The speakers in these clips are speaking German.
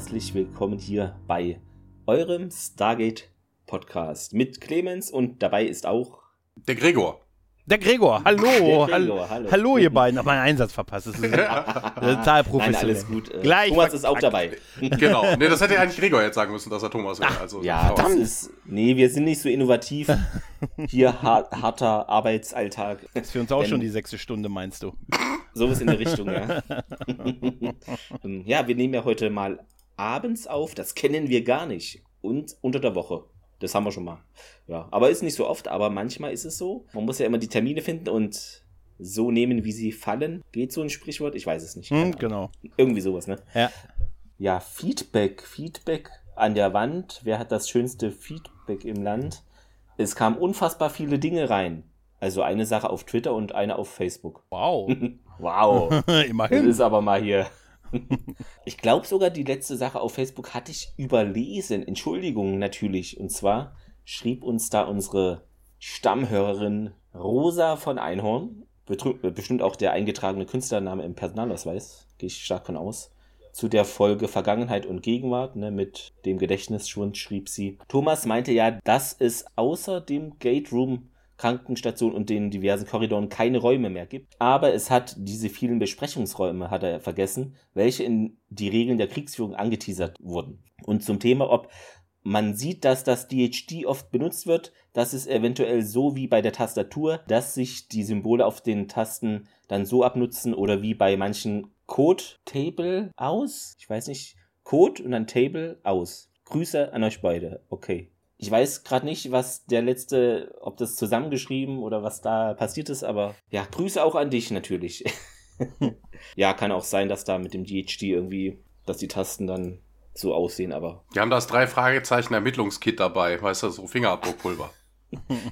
herzlich willkommen hier bei eurem Stargate Podcast mit Clemens und dabei ist auch der Gregor. Der Gregor, hallo, der Gregor, hallo, hallo, hallo, ihr beiden. Hab meinen Einsatz verpasst. Das ist total professionell. Nein, alles gut. Äh, Gleich Thomas ist auch dabei. Genau. Nee, das hätte eigentlich Gregor jetzt sagen müssen, dass er Thomas wäre. Also, ja, das ist. Nee, wir sind nicht so innovativ. Hier hart, harter Arbeitsalltag. Das ist für uns auch Denn, schon die sechste Stunde, meinst du? Sowas in der Richtung, ja. Ähm, ja, wir nehmen ja heute mal abends auf. Das kennen wir gar nicht. Und unter der Woche. Das haben wir schon mal. Ja, aber ist nicht so oft, aber manchmal ist es so. Man muss ja immer die Termine finden und so nehmen, wie sie fallen. Geht so ein Sprichwort? Ich weiß es nicht. Hm, genau. Irgendwie sowas, ne? Ja. Ja, Feedback. Feedback an der Wand. Wer hat das schönste Feedback im Land? Es kamen unfassbar viele Dinge rein. Also eine Sache auf Twitter und eine auf Facebook. Wow. wow. Immerhin. Das ist aber mal hier ich glaube sogar, die letzte Sache auf Facebook hatte ich überlesen. Entschuldigung natürlich. Und zwar schrieb uns da unsere Stammhörerin Rosa von Einhorn, bestimmt auch der eingetragene Künstlername im Personalausweis, gehe ich stark von aus. Zu der Folge Vergangenheit und Gegenwart ne, mit dem Gedächtnisschwund schrieb sie. Thomas meinte ja, dass es außer dem Gate Room Krankenstation und den diversen Korridoren keine Räume mehr gibt. Aber es hat diese vielen Besprechungsräume, hat er vergessen, welche in die Regeln der Kriegsführung angeteasert wurden. Und zum Thema, ob man sieht, dass das DHD oft benutzt wird. Das ist eventuell so wie bei der Tastatur, dass sich die Symbole auf den Tasten dann so abnutzen oder wie bei manchen Code Table aus. Ich weiß nicht. Code und dann Table aus. Grüße an euch beide. Okay. Ich weiß gerade nicht, was der letzte, ob das zusammengeschrieben oder was da passiert ist, aber ja, Grüße auch an dich natürlich. ja, kann auch sein, dass da mit dem DHD irgendwie, dass die Tasten dann so aussehen, aber. Die haben das drei Fragezeichen Ermittlungskit dabei, weißt du, so Fingerabdruckpulver.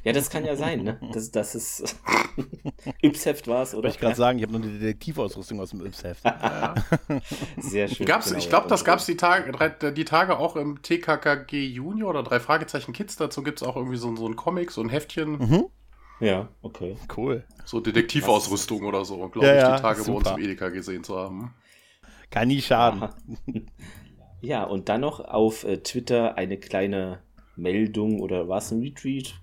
ja, das kann ja sein, ne? Das, das ist Yps-Heft war es, oder? Wollte ich gerade sagen, ich habe nur eine Detektivausrüstung aus dem Yps-Heft. Ja. Sehr schön. Gab's, genau, ich glaube, das gab es die, Tage, die Tage auch im TKKG Junior oder drei Fragezeichen Kids. Dazu gibt es auch irgendwie so, so ein Comic, so ein Heftchen. Mhm. Ja, okay. Cool. So Detektivausrüstung oder so, glaube ja, ich, die Tage super. bei uns im Edeka gesehen zu haben. Kann nie schaden. Ja, und dann noch auf äh, Twitter eine kleine Meldung oder war es ein Retweet?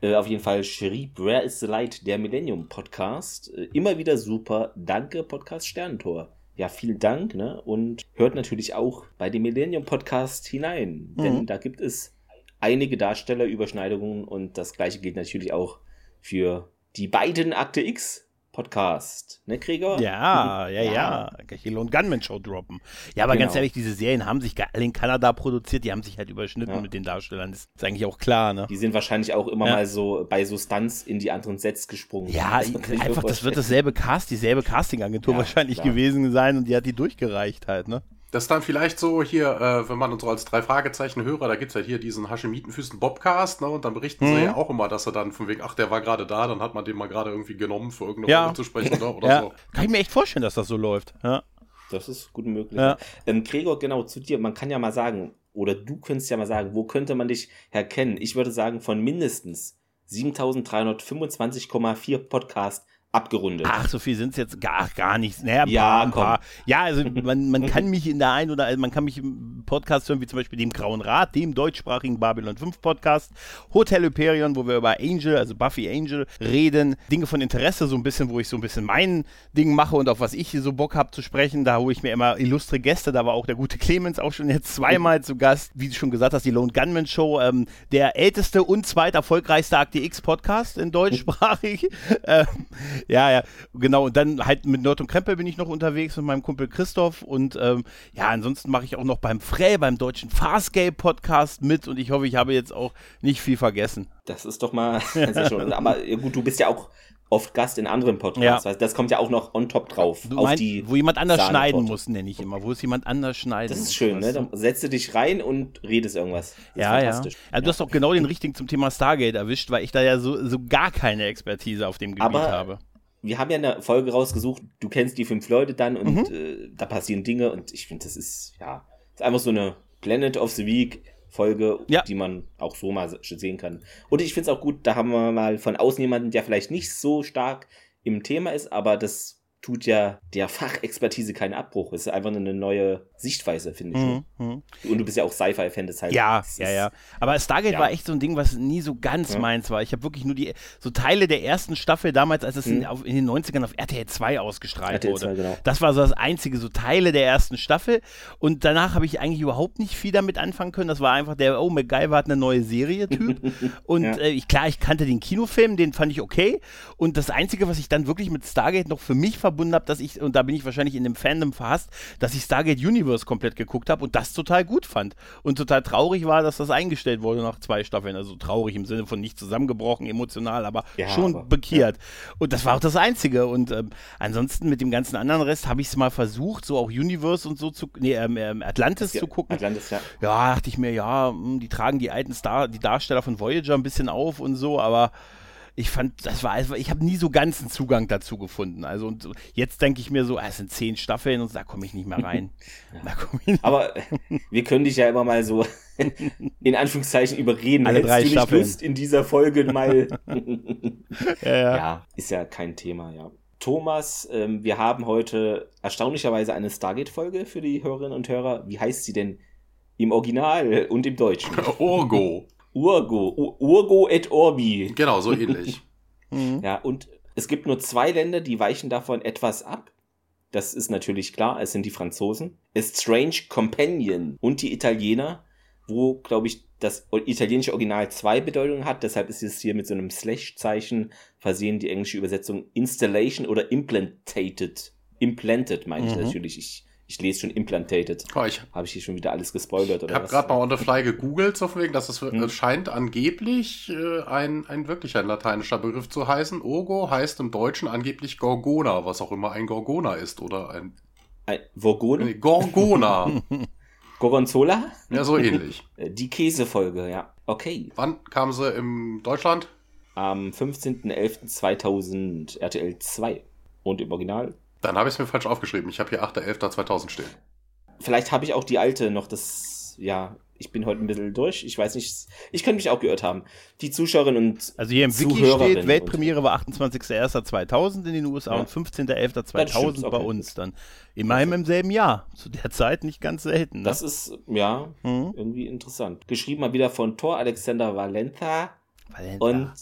Äh, auf jeden Fall schrieb Where is the Light, der Millennium Podcast. Äh, immer wieder super. Danke, Podcast Sternentor. Ja, vielen Dank, ne? Und hört natürlich auch bei dem Millennium Podcast hinein, mhm. denn da gibt es einige Darstellerüberschneidungen und das gleiche gilt natürlich auch für die beiden Akte X Podcast, ne, Gregor? Ja, ja, ja. ja. Hill und Gunman Show droppen. Ja, aber genau. ganz ehrlich, diese Serien haben sich alle in Kanada produziert, die haben sich halt überschnitten ja. mit den Darstellern. Das ist eigentlich auch klar, ne? Die sind wahrscheinlich auch immer ja. mal so bei Stunts in die anderen Sets gesprungen. Ja, das einfach, das wird dasselbe Cast, dieselbe Castingagentur wahrscheinlich klar. gewesen sein und die hat die durchgereicht halt, ne? Das ist dann vielleicht so hier, äh, wenn man uns so als drei Fragezeichen Hörer, da gibt es ja hier diesen Haschemitenfüßen Bobcast, ne? Und dann berichten mhm. sie ja auch immer, dass er dann von wegen, ach, der war gerade da, dann hat man den mal gerade irgendwie genommen, für irgendeine ja. Rolle zu sprechen oder, oder ja. so. Kann ich mir echt vorstellen, dass das so läuft. Ja. Das ist gut möglich. Ja. Ähm, Gregor, genau, zu dir, man kann ja mal sagen, oder du könntest ja mal sagen, wo könnte man dich erkennen? Ich würde sagen, von mindestens 7325,4 Podcast abgerundet. Ach, so viel sind es jetzt gar, gar nicht. Naja, ja, paar, paar. ja, also man, man kann mich in der einen oder also man kann mich im Podcast hören, wie zum Beispiel dem Grauen Rat, dem deutschsprachigen Babylon 5 Podcast, Hotel Hyperion, wo wir über Angel, also Buffy Angel, reden. Dinge von Interesse, so ein bisschen, wo ich so ein bisschen mein Ding mache und auf was ich so Bock habe zu sprechen. Da hole ich mir immer illustre Gäste. Da war auch der gute Clemens auch schon jetzt zweimal zu Gast. Wie du schon gesagt hast, die Lone Gunman Show, ähm, der älteste und zweit erfolgreichste X Podcast in deutschsprachig. ähm, ja, ja, genau. Und dann halt mit Nerd und Krempel bin ich noch unterwegs mit meinem Kumpel Christoph. Und ähm, ja, ansonsten mache ich auch noch beim Frey, beim deutschen Farscape Podcast mit. Und ich hoffe, ich habe jetzt auch nicht viel vergessen. Das ist doch mal sehr schön. Aber gut, du bist ja auch oft Gast in anderen Podcasts. Ja. Das kommt ja auch noch on top drauf. Du auf meinst, die wo jemand anders schneiden muss, nenne ich immer. Wo es jemand anders schneidet. Das ist schön, ne? Dann setzt du dich rein und redest irgendwas. Ja, ja. Also ja. du hast auch genau den richtigen zum Thema Stargate erwischt, weil ich da ja so, so gar keine Expertise auf dem Gebiet Aber habe wir haben ja eine Folge rausgesucht, du kennst die fünf Leute dann und mhm. äh, da passieren Dinge und ich finde, das ist, ja, ist einfach so eine Planet of the Week Folge, ja. die man auch so mal sehen kann. Und ich finde es auch gut, da haben wir mal von außen jemanden, der vielleicht nicht so stark im Thema ist, aber das tut ja der Fachexpertise keinen Abbruch. Es ist einfach eine neue Sichtweise, finde ich. Mhm, mhm. Und du bist ja auch Sci-Fi-Fan, deshalb. Ja, ja, ja. Aber Stargate ja. war echt so ein Ding, was nie so ganz ja. meins war. Ich habe wirklich nur die so Teile der ersten Staffel damals, als es mhm. in, auf, in, den 90ern auf RTL 2 ausgestrahlt RTL wurde. 2, genau. Das war so das einzige, so Teile der ersten Staffel. Und danach habe ich eigentlich überhaupt nicht viel damit anfangen können. Das war einfach der, oh, MacGyver hat eine neue Serie-Typ. und ja. äh, ich, klar, ich kannte den Kinofilm, den fand ich okay. Und das Einzige, was ich dann wirklich mit Stargate noch für mich verbunden habe, dass ich, und da bin ich wahrscheinlich in dem Fandom verhasst, dass ich Stargate Universe komplett geguckt habe und das total gut fand. Und total traurig war, dass das eingestellt wurde nach zwei Staffeln. Also traurig im Sinne von nicht zusammengebrochen, emotional, aber ja, schon aber, bekehrt. Ja. Und das war auch das Einzige. Und ähm, ansonsten mit dem ganzen anderen Rest habe ich es mal versucht, so auch Universe und so zu, nee, ähm, ähm Atlantis ja, zu gucken. Atlantis, ja. Ja, dachte ich mir, ja, hm, die tragen die alten Star, die Darsteller von Voyager ein bisschen auf und so, aber ich fand, das war, ich habe nie so ganz einen Zugang dazu gefunden. Also und jetzt denke ich mir so, ah, es sind zehn Staffeln und da komme ich nicht mehr rein. ja. nicht Aber wir können dich ja immer mal so in Anführungszeichen überreden. Alle drei du Staffeln. Lust in dieser Folge mal. ja, ja. ja, ist ja kein Thema, ja. Thomas, ähm, wir haben heute erstaunlicherweise eine Stargate-Folge für die Hörerinnen und Hörer. Wie heißt sie denn im Original und im Deutschen? Orgo. Urgo. Urgo et Orbi. Genau, so ähnlich. Mhm. ja, und es gibt nur zwei Länder, die weichen davon etwas ab. Das ist natürlich klar, es sind die Franzosen. A Strange Companion und die Italiener, wo, glaube ich, das italienische Original zwei Bedeutungen hat. Deshalb ist es hier mit so einem Slash-Zeichen versehen, die englische Übersetzung Installation oder Implantated. Implanted meine ich mhm. natürlich. Ich ich lese schon implantated. Oh, Habe ich hier schon wieder alles gespoilert oder Ich habe gerade mal on the fly gegoogelt, so wegen, dass es hm. scheint angeblich äh, ein, ein wirklicher lateinischer Begriff zu heißen. Ogo heißt im Deutschen angeblich Gorgona, was auch immer ein Gorgona ist oder ein. Ein Vorgone? Nee, Gorgona. Gorgonzola? Ja, so ähnlich. Äh, die Käsefolge, ja. Okay. Wann kam sie in Deutschland? Am 15.11.2000 RTL 2. Und im Original dann habe ich es mir falsch aufgeschrieben. Ich habe hier 8.11.2000 stehen. Vielleicht habe ich auch die alte noch, das, ja, ich bin heute ein bisschen durch. Ich weiß nicht, ich könnte mich auch gehört haben. Die Zuschauerinnen und Also hier im Wiki steht, Weltpremiere war 28.01.2000 in den USA ja. und 15.11.2000 bei uns dann. Immerhin im selben Jahr. Zu der Zeit nicht ganz selten. Ne? Das ist, ja, mhm. irgendwie interessant. Geschrieben mal wieder von Thor Alexander Valenta. Valenta. Und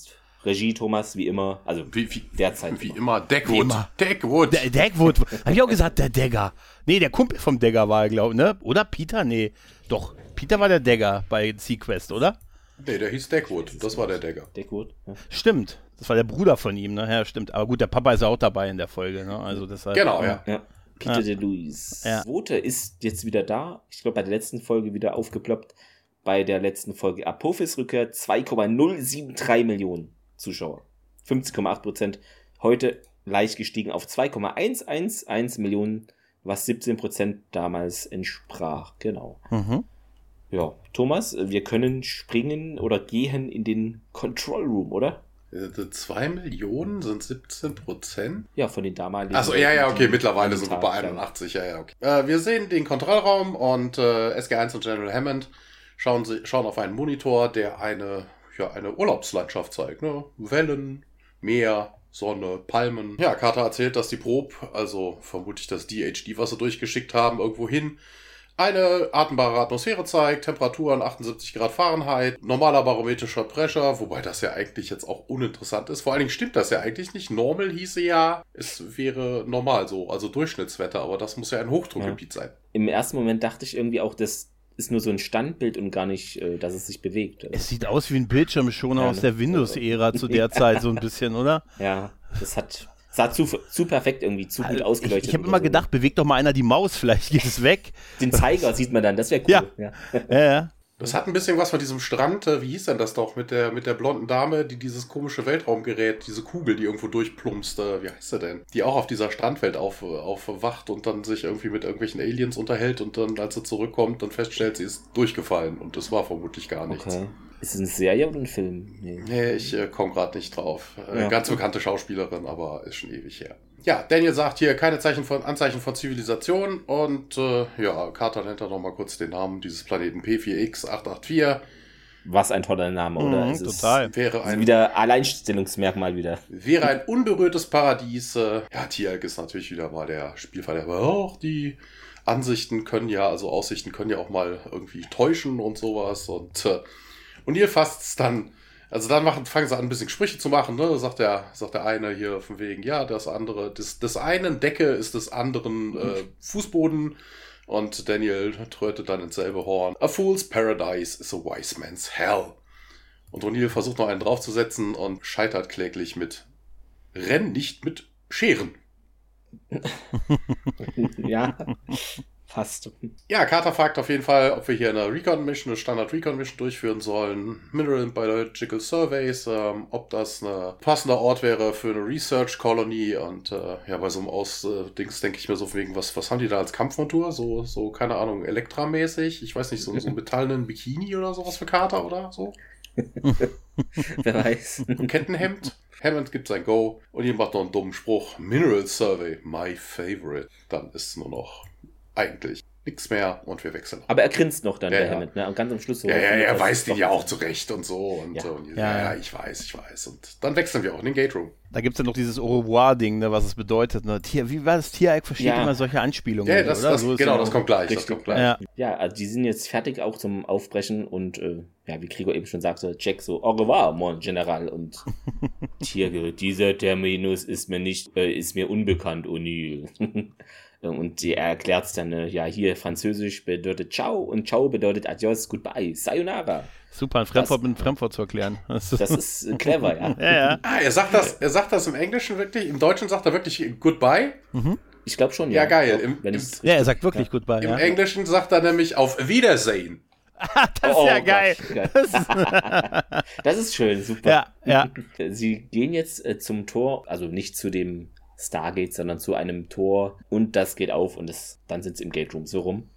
Regie Thomas, wie immer, also wie, wie, derzeit. Wie immer, Deckwood. Wie immer. Deckwood. De Deckwood. Hab ich auch gesagt, der Degger. Nee, der Kumpel vom Degger war, glaube ich, ne? Oder Peter? Nee, doch. Peter war der Degger bei Sequest, oder? Nee, der hieß Deckwood. Das war der Degger. Deckwood. Ja. Stimmt. Das war der Bruder von ihm, ne? Ja, stimmt. Aber gut, der Papa ist auch dabei in der Folge, ne? Also deshalb. Genau, ja. ja. Peter ja. de Luis. Ja. Vote ist jetzt wieder da. Ich glaube, bei der letzten Folge wieder aufgeploppt. Bei der letzten Folge Apophis Rückkehr 2,073 Millionen. Zuschauer. 50,8 Prozent. Heute leicht gestiegen auf 2,111 Millionen, was 17 Prozent damals entsprach. Genau. Mhm. Ja, Thomas, wir können springen oder gehen in den Control Room, oder? 2 Millionen sind 17 Prozent? Ja, von den damaligen. Achso, ja, ja, okay, mittlerweile sind wir bei 81, ja, ja, okay. Äh, wir sehen den Kontrollraum und äh, SG1 und General Hammond schauen, sie, schauen auf einen Monitor, der eine ja eine Urlaubslandschaft zeigt. Ne? Wellen, Meer, Sonne, Palmen. Ja, Carter erzählt, dass die Probe, also vermutlich das DHD, was sie durchgeschickt haben, irgendwo hin, eine atembare Atmosphäre zeigt, Temperaturen 78 Grad Fahrenheit, normaler barometrischer Pressure, wobei das ja eigentlich jetzt auch uninteressant ist. Vor allen Dingen stimmt das ja eigentlich nicht. Normal hieße ja, es wäre normal so, also Durchschnittswetter, aber das muss ja ein Hochdruckgebiet ja. sein. Im ersten Moment dachte ich irgendwie auch, dass ist nur so ein Standbild und gar nicht, äh, dass es sich bewegt. Es sieht aus wie ein Bildschirmschoner ja, aus der Windows-Ära zu der Zeit, so ein bisschen, oder? Ja, das hat, sah zu, zu perfekt irgendwie, zu gut also, ausgeleuchtet. Ich, ich habe immer so. gedacht, bewegt doch mal einer die Maus, vielleicht geht es weg. Den Zeiger sieht man dann, das wäre cool. Ja. ja. ja, ja. Das hat ein bisschen was von diesem Strand, äh, wie hieß denn das doch, mit der, mit der blonden Dame, die dieses komische Weltraumgerät, diese Kugel, die irgendwo durchplumpst, wie heißt sie denn? Die auch auf dieser Strandwelt auf, aufwacht und dann sich irgendwie mit irgendwelchen Aliens unterhält und dann, als sie zurückkommt, dann feststellt, sie ist durchgefallen und das war vermutlich gar nichts. Okay. Ist es eine Serie oder ein Film? Nee, nee ich äh, komme gerade nicht drauf. Äh, ja. Ganz bekannte Schauspielerin, aber ist schon ewig her. Ja, Daniel sagt hier keine Zeichen von, Anzeichen von Zivilisation und äh, ja, Carter nennt da nochmal kurz den Namen dieses Planeten P4X884. Was ein toller Name, oder? Mhm, total. Ist, wäre ein, wieder Alleinstellungsmerkmal wieder. Wäre ein unberührtes Paradies. Äh, ja, Tialk ist natürlich wieder mal der Spielverderber. Auch die Ansichten können ja, also Aussichten können ja auch mal irgendwie täuschen und sowas. Und, äh, und ihr fasst es dann also dann machen, fangen sie an, ein bisschen Sprüche zu machen, ne? Sagt der, sagt der eine hier von wegen, ja, das andere, das, des einen Decke ist des anderen äh, Fußboden. Und Daniel trötet dann ins selbe Horn. A fool's paradise is a wise man's hell. Und O'Neill versucht noch einen draufzusetzen und scheitert kläglich mit Renn nicht mit Scheren. ja. Fast. Ja, Carter fragt auf jeden Fall, ob wir hier eine Recon-Mission, eine Standard-Recon-Mission durchführen sollen. Mineral and Biological Surveys, ähm, ob das ein passender Ort wäre für eine Research-Colony. Und äh, ja, bei so einem Aus-Dings denke ich mir so wegen, was, was haben die da als Kampfmontur? So, so keine Ahnung, Elektramäßig? Ich weiß nicht, so, so einen metallenen Bikini oder sowas für Carter oder so? Wer weiß. Ein Kettenhemd. Hammond gibt sein Go und ihr macht noch einen dummen Spruch. Mineral Survey, my favorite. Dann ist es nur noch eigentlich nichts mehr und wir wechseln. Aber er grinst noch dann, ja, der ja. Hammond, ne? Und ganz am Schluss so. Ja, ja, er weiß den ja auch zurecht und so. Und, ja. und ja. ja, ich weiß, ich weiß. Und dann wechseln wir auch in den Gate Room. Da gibt es ja noch dieses Au revoir-Ding, ne, was es bedeutet. Ne? Tier, wie war das? Tiereck versteht immer solche Anspielungen. Ja, das, oder? Das, so genau, das kommt gleich. Das kommt gleich. Ja. also die sind jetzt fertig auch zum Aufbrechen und äh, ja, wie Gregor eben schon sagte, Jack so, au revoir, mon General. Und Tier, dieser Terminus ist mir nicht, äh, ist mir unbekannt, O'Neill. Und die erklärt es dann, ne, ja, hier Französisch bedeutet Ciao und Ciao bedeutet Adios, Goodbye, Sayonara. Super, ein Fremdwort mit Fremdwort zu erklären. Das ist clever, ja. ja, ja. Ah, er sagt das, er sagt das im Englischen wirklich, im Deutschen sagt er wirklich Goodbye. Mhm. Ich glaube schon, ja. Ja, geil. Im, im, ja, er sagt wirklich ja. Goodbye. Im ja. Englischen sagt er nämlich auf Wiedersehen. das ist oh, ja geil. geil. Das ist schön, super. Ja, ja. Sie gehen jetzt äh, zum Tor, also nicht zu dem Stargate, sondern zu einem Tor und das geht auf und es, dann sind sie im Gate Room so rum.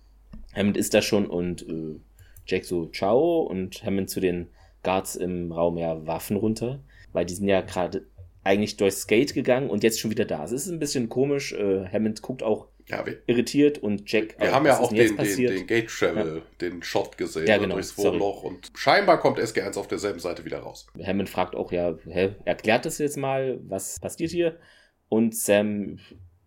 Hammond ist da schon und äh, Jack so ciao und Hammond zu den Guards im Raum ja Waffen runter, weil die sind ja gerade eigentlich durchs Gate gegangen und jetzt schon wieder da. Es ist ein bisschen komisch. Äh, Hammond guckt auch ja, wir, irritiert und Jack. Wir auch, haben ja auch den, den, den, Gate Travel, ja. den Shot gesehen ja, ne, genau, durchs Wohnloch und scheinbar kommt SG1 auf derselben Seite wieder raus. Hammond fragt auch ja, hä, erklärt das jetzt mal, was passiert hier? Und Sam,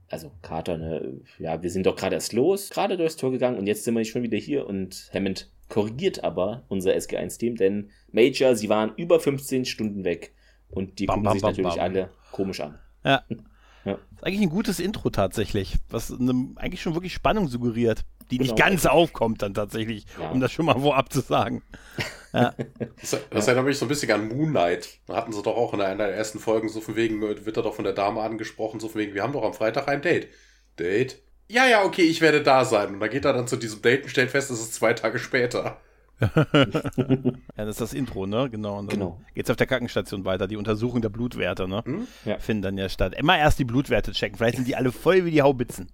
also Carter, ne, ja, wir sind doch gerade erst los, gerade durchs Tor gegangen und jetzt sind wir schon wieder hier und Hammond korrigiert aber unser SG1-Team, denn Major, sie waren über 15 Stunden weg und die bam, gucken bam, sich bam, natürlich alle komisch an. Ja. ja. ist eigentlich ein gutes Intro tatsächlich, was eine, eigentlich schon wirklich Spannung suggeriert, die genau. nicht ganz aufkommt dann tatsächlich, ja. um das schon mal vorab zu sagen. Ja. Das, das erinnert mich so ein bisschen an Moon Knight. Da hatten sie doch auch in einer der ersten Folgen so von wegen, wird er doch von der Dame angesprochen, so von wegen, wir haben doch am Freitag ein Date. Date? Ja, ja, okay, ich werde da sein. Und dann geht er dann zu diesem Date und stellt fest, es ist zwei Tage später. ja, das ist das Intro, ne? Genau. Und dann genau. geht's auf der Krankenstation weiter. Die Untersuchung der Blutwerte, ne? Hm? Ja. Finden dann ja statt. Immer erst die Blutwerte checken. Vielleicht sind die alle voll wie die Haubitzen.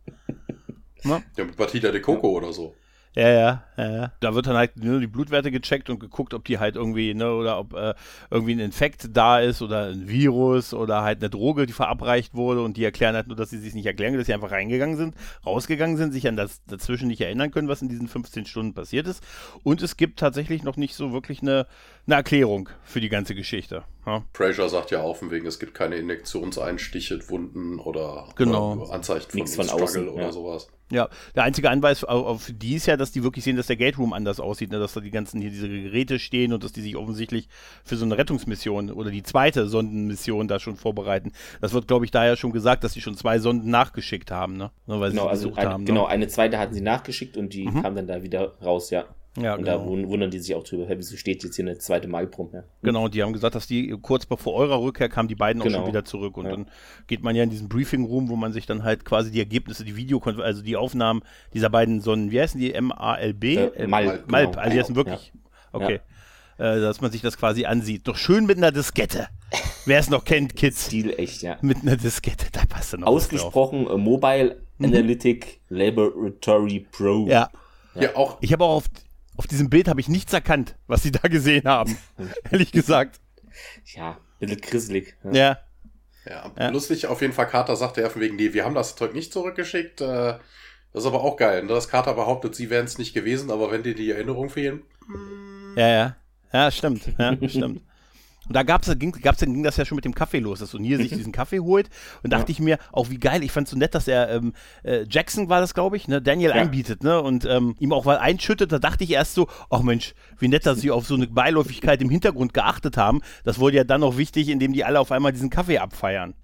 Ne? Ja, mit Batida de Coco oder so. Ja, ja, ja. Da wird dann halt nur die Blutwerte gecheckt und geguckt, ob die halt irgendwie, ne, oder ob äh, irgendwie ein Infekt da ist oder ein Virus oder halt eine Droge, die verabreicht wurde und die erklären halt nur, dass sie sich nicht erklären, dass sie einfach reingegangen sind, rausgegangen sind, sich an das dazwischen nicht erinnern können, was in diesen 15 Stunden passiert ist. Und es gibt tatsächlich noch nicht so wirklich eine, eine Erklärung für die ganze Geschichte. Ja. Fraser sagt ja auch, wegen es gibt keine Injektionseinstiche, Wunden oder, genau. oder Anzeichen von, Nichts von Struggle außen, oder ja. sowas. Ja, der einzige Anweis auf die ist ja, dass die wirklich sehen, dass der Gate Room anders aussieht, ne? dass da die ganzen hier diese Geräte stehen und dass die sich offensichtlich für so eine Rettungsmission oder die zweite Sondenmission da schon vorbereiten. Das wird, glaube ich, daher schon gesagt, dass sie schon zwei Sonden nachgeschickt haben, ne? Weil genau, also eine, haben, ne? genau, eine zweite hatten sie nachgeschickt und die mhm. kam dann da wieder raus, ja. Ja, und genau. da wundern die sich auch drüber, hey, wieso steht jetzt hier eine zweite Malprum? Ja. Genau, die haben gesagt, dass die kurz bevor eurer Rückkehr kamen die beiden genau. auch schon wieder zurück. Und ja. dann geht man ja in diesen Briefing-Room, wo man sich dann halt quasi die Ergebnisse, die Video, also die Aufnahmen dieser beiden Sonnen, wie heißen die? M-A-L-B? Äh, Malp. Malp, genau. also die heißen wirklich. Ja. Okay. Äh, dass man sich das quasi ansieht. Doch schön mit einer Diskette. Wer es noch kennt, Kids. Stil echt, ja. Mit einer Diskette, da passt dann noch Ausgesprochen uh, Mobile mhm. Analytic Laboratory Pro. Ja. Ja, auch. Ich habe auch auf auf diesem Bild habe ich nichts erkannt, was sie da gesehen haben. ehrlich gesagt. Ja, ein bisschen grisselig. Ja. ja. Ja, ja. lustig auf jeden Fall. Carter sagte ja von wegen, nee, wir haben das Zeug nicht zurückgeschickt. Äh, das ist aber auch geil, ne? dass Carter behauptet, sie wären es nicht gewesen, aber wenn dir die Erinnerungen fehlen. Ja, ja. Ja, stimmt. Ja, stimmt. Und da gab's, ging, gab's, ging das ja schon mit dem Kaffee los, dass O'Neill sich diesen Kaffee holt. Und dachte ja. ich mir, auch wie geil, ich fand es so nett, dass er, ähm, äh, Jackson war das, glaube ich, ne, Daniel ja. einbietet, ne, und ähm, ihm auch was einschüttet. Da dachte ich erst so, ach Mensch, wie nett, dass sie auf so eine Beiläufigkeit im Hintergrund geachtet haben. Das wurde ja dann noch wichtig, indem die alle auf einmal diesen Kaffee abfeiern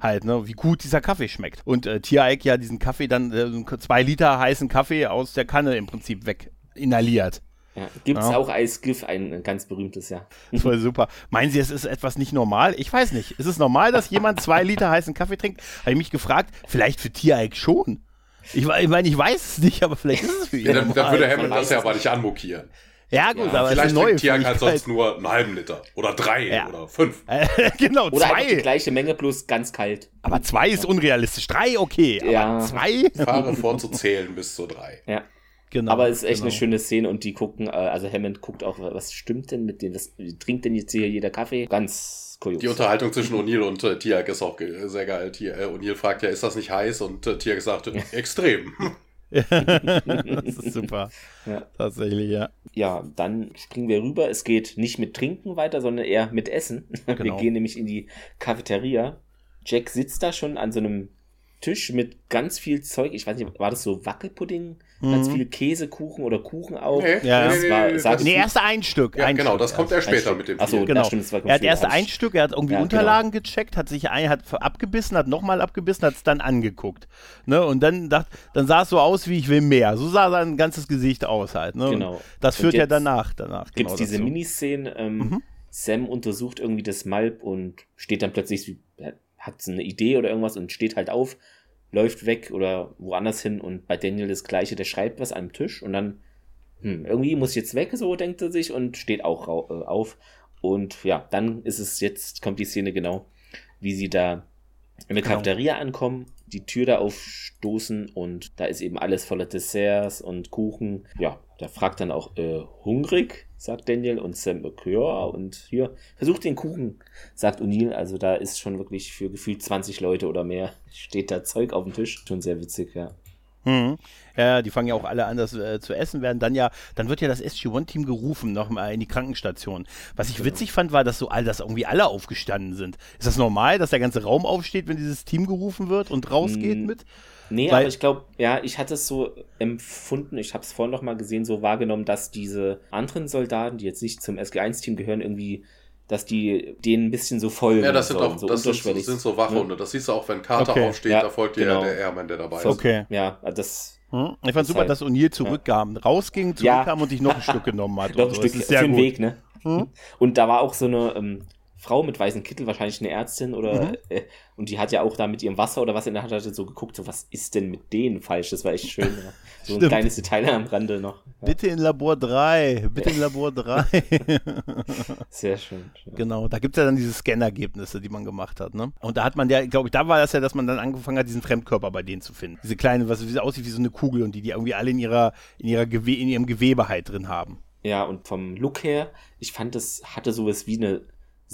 halt, ne, wie gut dieser Kaffee schmeckt. Und äh, Tiereik ja diesen Kaffee dann, äh, zwei Liter heißen Kaffee aus der Kanne im Prinzip weg inhaliert. Ja, Gibt es ja. auch als GIF ein ganz berühmmes, ja. Voll super. Meinen Sie, es ist etwas nicht normal? Ich weiß nicht. Ist es normal, dass jemand zwei Liter heißen Kaffee trinkt? Habe ich mich gefragt. Vielleicht für Tiereik schon. Ich, ich meine, ich weiß es nicht, aber vielleicht ist es für ihn. Ja, dann, dann würde Hammond das ja aber nicht anmokieren. Ja, gut, ja, aber vielleicht trinkt Tiag halt sonst nur einen halben Liter oder drei ja. oder fünf. genau, oder zwei. die gleiche Menge plus ganz kalt. Aber zwei ist unrealistisch. Drei, okay. Ja. Aber zwei. Fahre vorzuzählen bis zu drei. Ja. Genau, Aber es ist echt genau. eine schöne Szene und die gucken, äh, also Hammond guckt auch, was stimmt denn mit denen, was trinkt denn jetzt hier jeder Kaffee? Ganz kurios. Die Unterhaltung zwischen O'Neill und äh, Tiag ist auch sehr geil. Äh, O'Neill fragt ja, ist das nicht heiß? Und äh, Tiag sagt, extrem. das ist super. Ja. Tatsächlich, ja. Ja, dann springen wir rüber. Es geht nicht mit Trinken weiter, sondern eher mit Essen. Genau. Wir gehen nämlich in die Cafeteria. Jack sitzt da schon an so einem Tisch mit ganz viel Zeug. Ich weiß nicht, war das so Wackelpudding? Mhm. Ganz viele Käsekuchen oder Kuchen auch. Nee, ja. das war, nee, das nee, erst ein Stück. Ja, ein genau, Stück das kommt erst später mit dem Achso, genau. stimmt, er hat erst ein Stück, er hat irgendwie ja, genau. Unterlagen genau. gecheckt, hat sich ein, hat abgebissen, hat nochmal abgebissen, hat es dann angeguckt. Ne? Und dann, dacht, dann sah es so aus, wie ich will mehr. So sah sein ganzes Gesicht aus halt. Ne? Genau. Und das führt ja danach. danach Gibt es genau diese Miniszene, ähm, mhm. Sam untersucht irgendwie das Malp und steht dann plötzlich, hat eine Idee oder irgendwas und steht halt auf läuft weg oder woanders hin und bei Daniel das gleiche, der schreibt was am Tisch und dann, hm, irgendwie muss ich jetzt weg, so denkt er sich und steht auch äh, auf. Und ja, dann ist es jetzt, kommt die Szene genau, wie sie da in der genau. Cafeteria ankommen, die Tür da aufstoßen und da ist eben alles voller Desserts und Kuchen. Ja, da fragt dann auch, äh, hungrig? Sagt Daniel und Sam, ja, und hier, versucht den Kuchen, sagt O'Neill. Also da ist schon wirklich für gefühlt 20 Leute oder mehr, steht da Zeug auf dem Tisch. Schon sehr witzig, ja. Mhm. Ja, die fangen ja auch alle an, das äh, zu essen, werden dann ja, dann wird ja das SG-1-Team gerufen, nochmal in die Krankenstation. Was ich genau. witzig fand, war, dass so all das irgendwie alle aufgestanden sind. Ist das normal, dass der ganze Raum aufsteht, wenn dieses Team gerufen wird und rausgeht mhm. mit? Nee, Weil, aber ich glaube, ja, ich hatte es so empfunden, ich habe es vorhin noch mal gesehen, so wahrgenommen, dass diese anderen Soldaten, die jetzt nicht zum SG1-Team gehören, irgendwie dass die denen ein bisschen so folgen. Ja, das sind doch so das sind, sind, so Wachhunde. Ja. Das siehst du auch, wenn Carter okay. aufsteht, ja, da folgt genau. dir der Airman, der dabei ist. Okay. Ja, das. Hm? Ich fand super, halt, dass O'Neill zurückkam, ja. rausging, zurückkam und sich noch ein Stück genommen hat. noch ein Stück für den Weg, ne? Hm? Und da war auch so eine, ähm, Frau mit weißem Kittel, wahrscheinlich eine Ärztin oder mhm. äh, und die hat ja auch da mit ihrem Wasser oder was in der Hand hatte so geguckt, so was ist denn mit denen falsch? Das war echt schön. Ja. So ein kleines Detail am Rande noch. Ja. Bitte in Labor 3, bitte in Labor 3. Sehr schön. Ja. Genau, da gibt es ja dann diese Scannergebnisse, die man gemacht hat. Ne? Und da hat man ja, glaube ich, da war das ja, dass man dann angefangen hat, diesen Fremdkörper bei denen zu finden. Diese kleine, was aussieht wie so eine Kugel und die die irgendwie alle in ihrer, in ihrer Gewe in ihrem Gewebe halt drin haben. Ja, und vom Look her, ich fand, das hatte sowas wie eine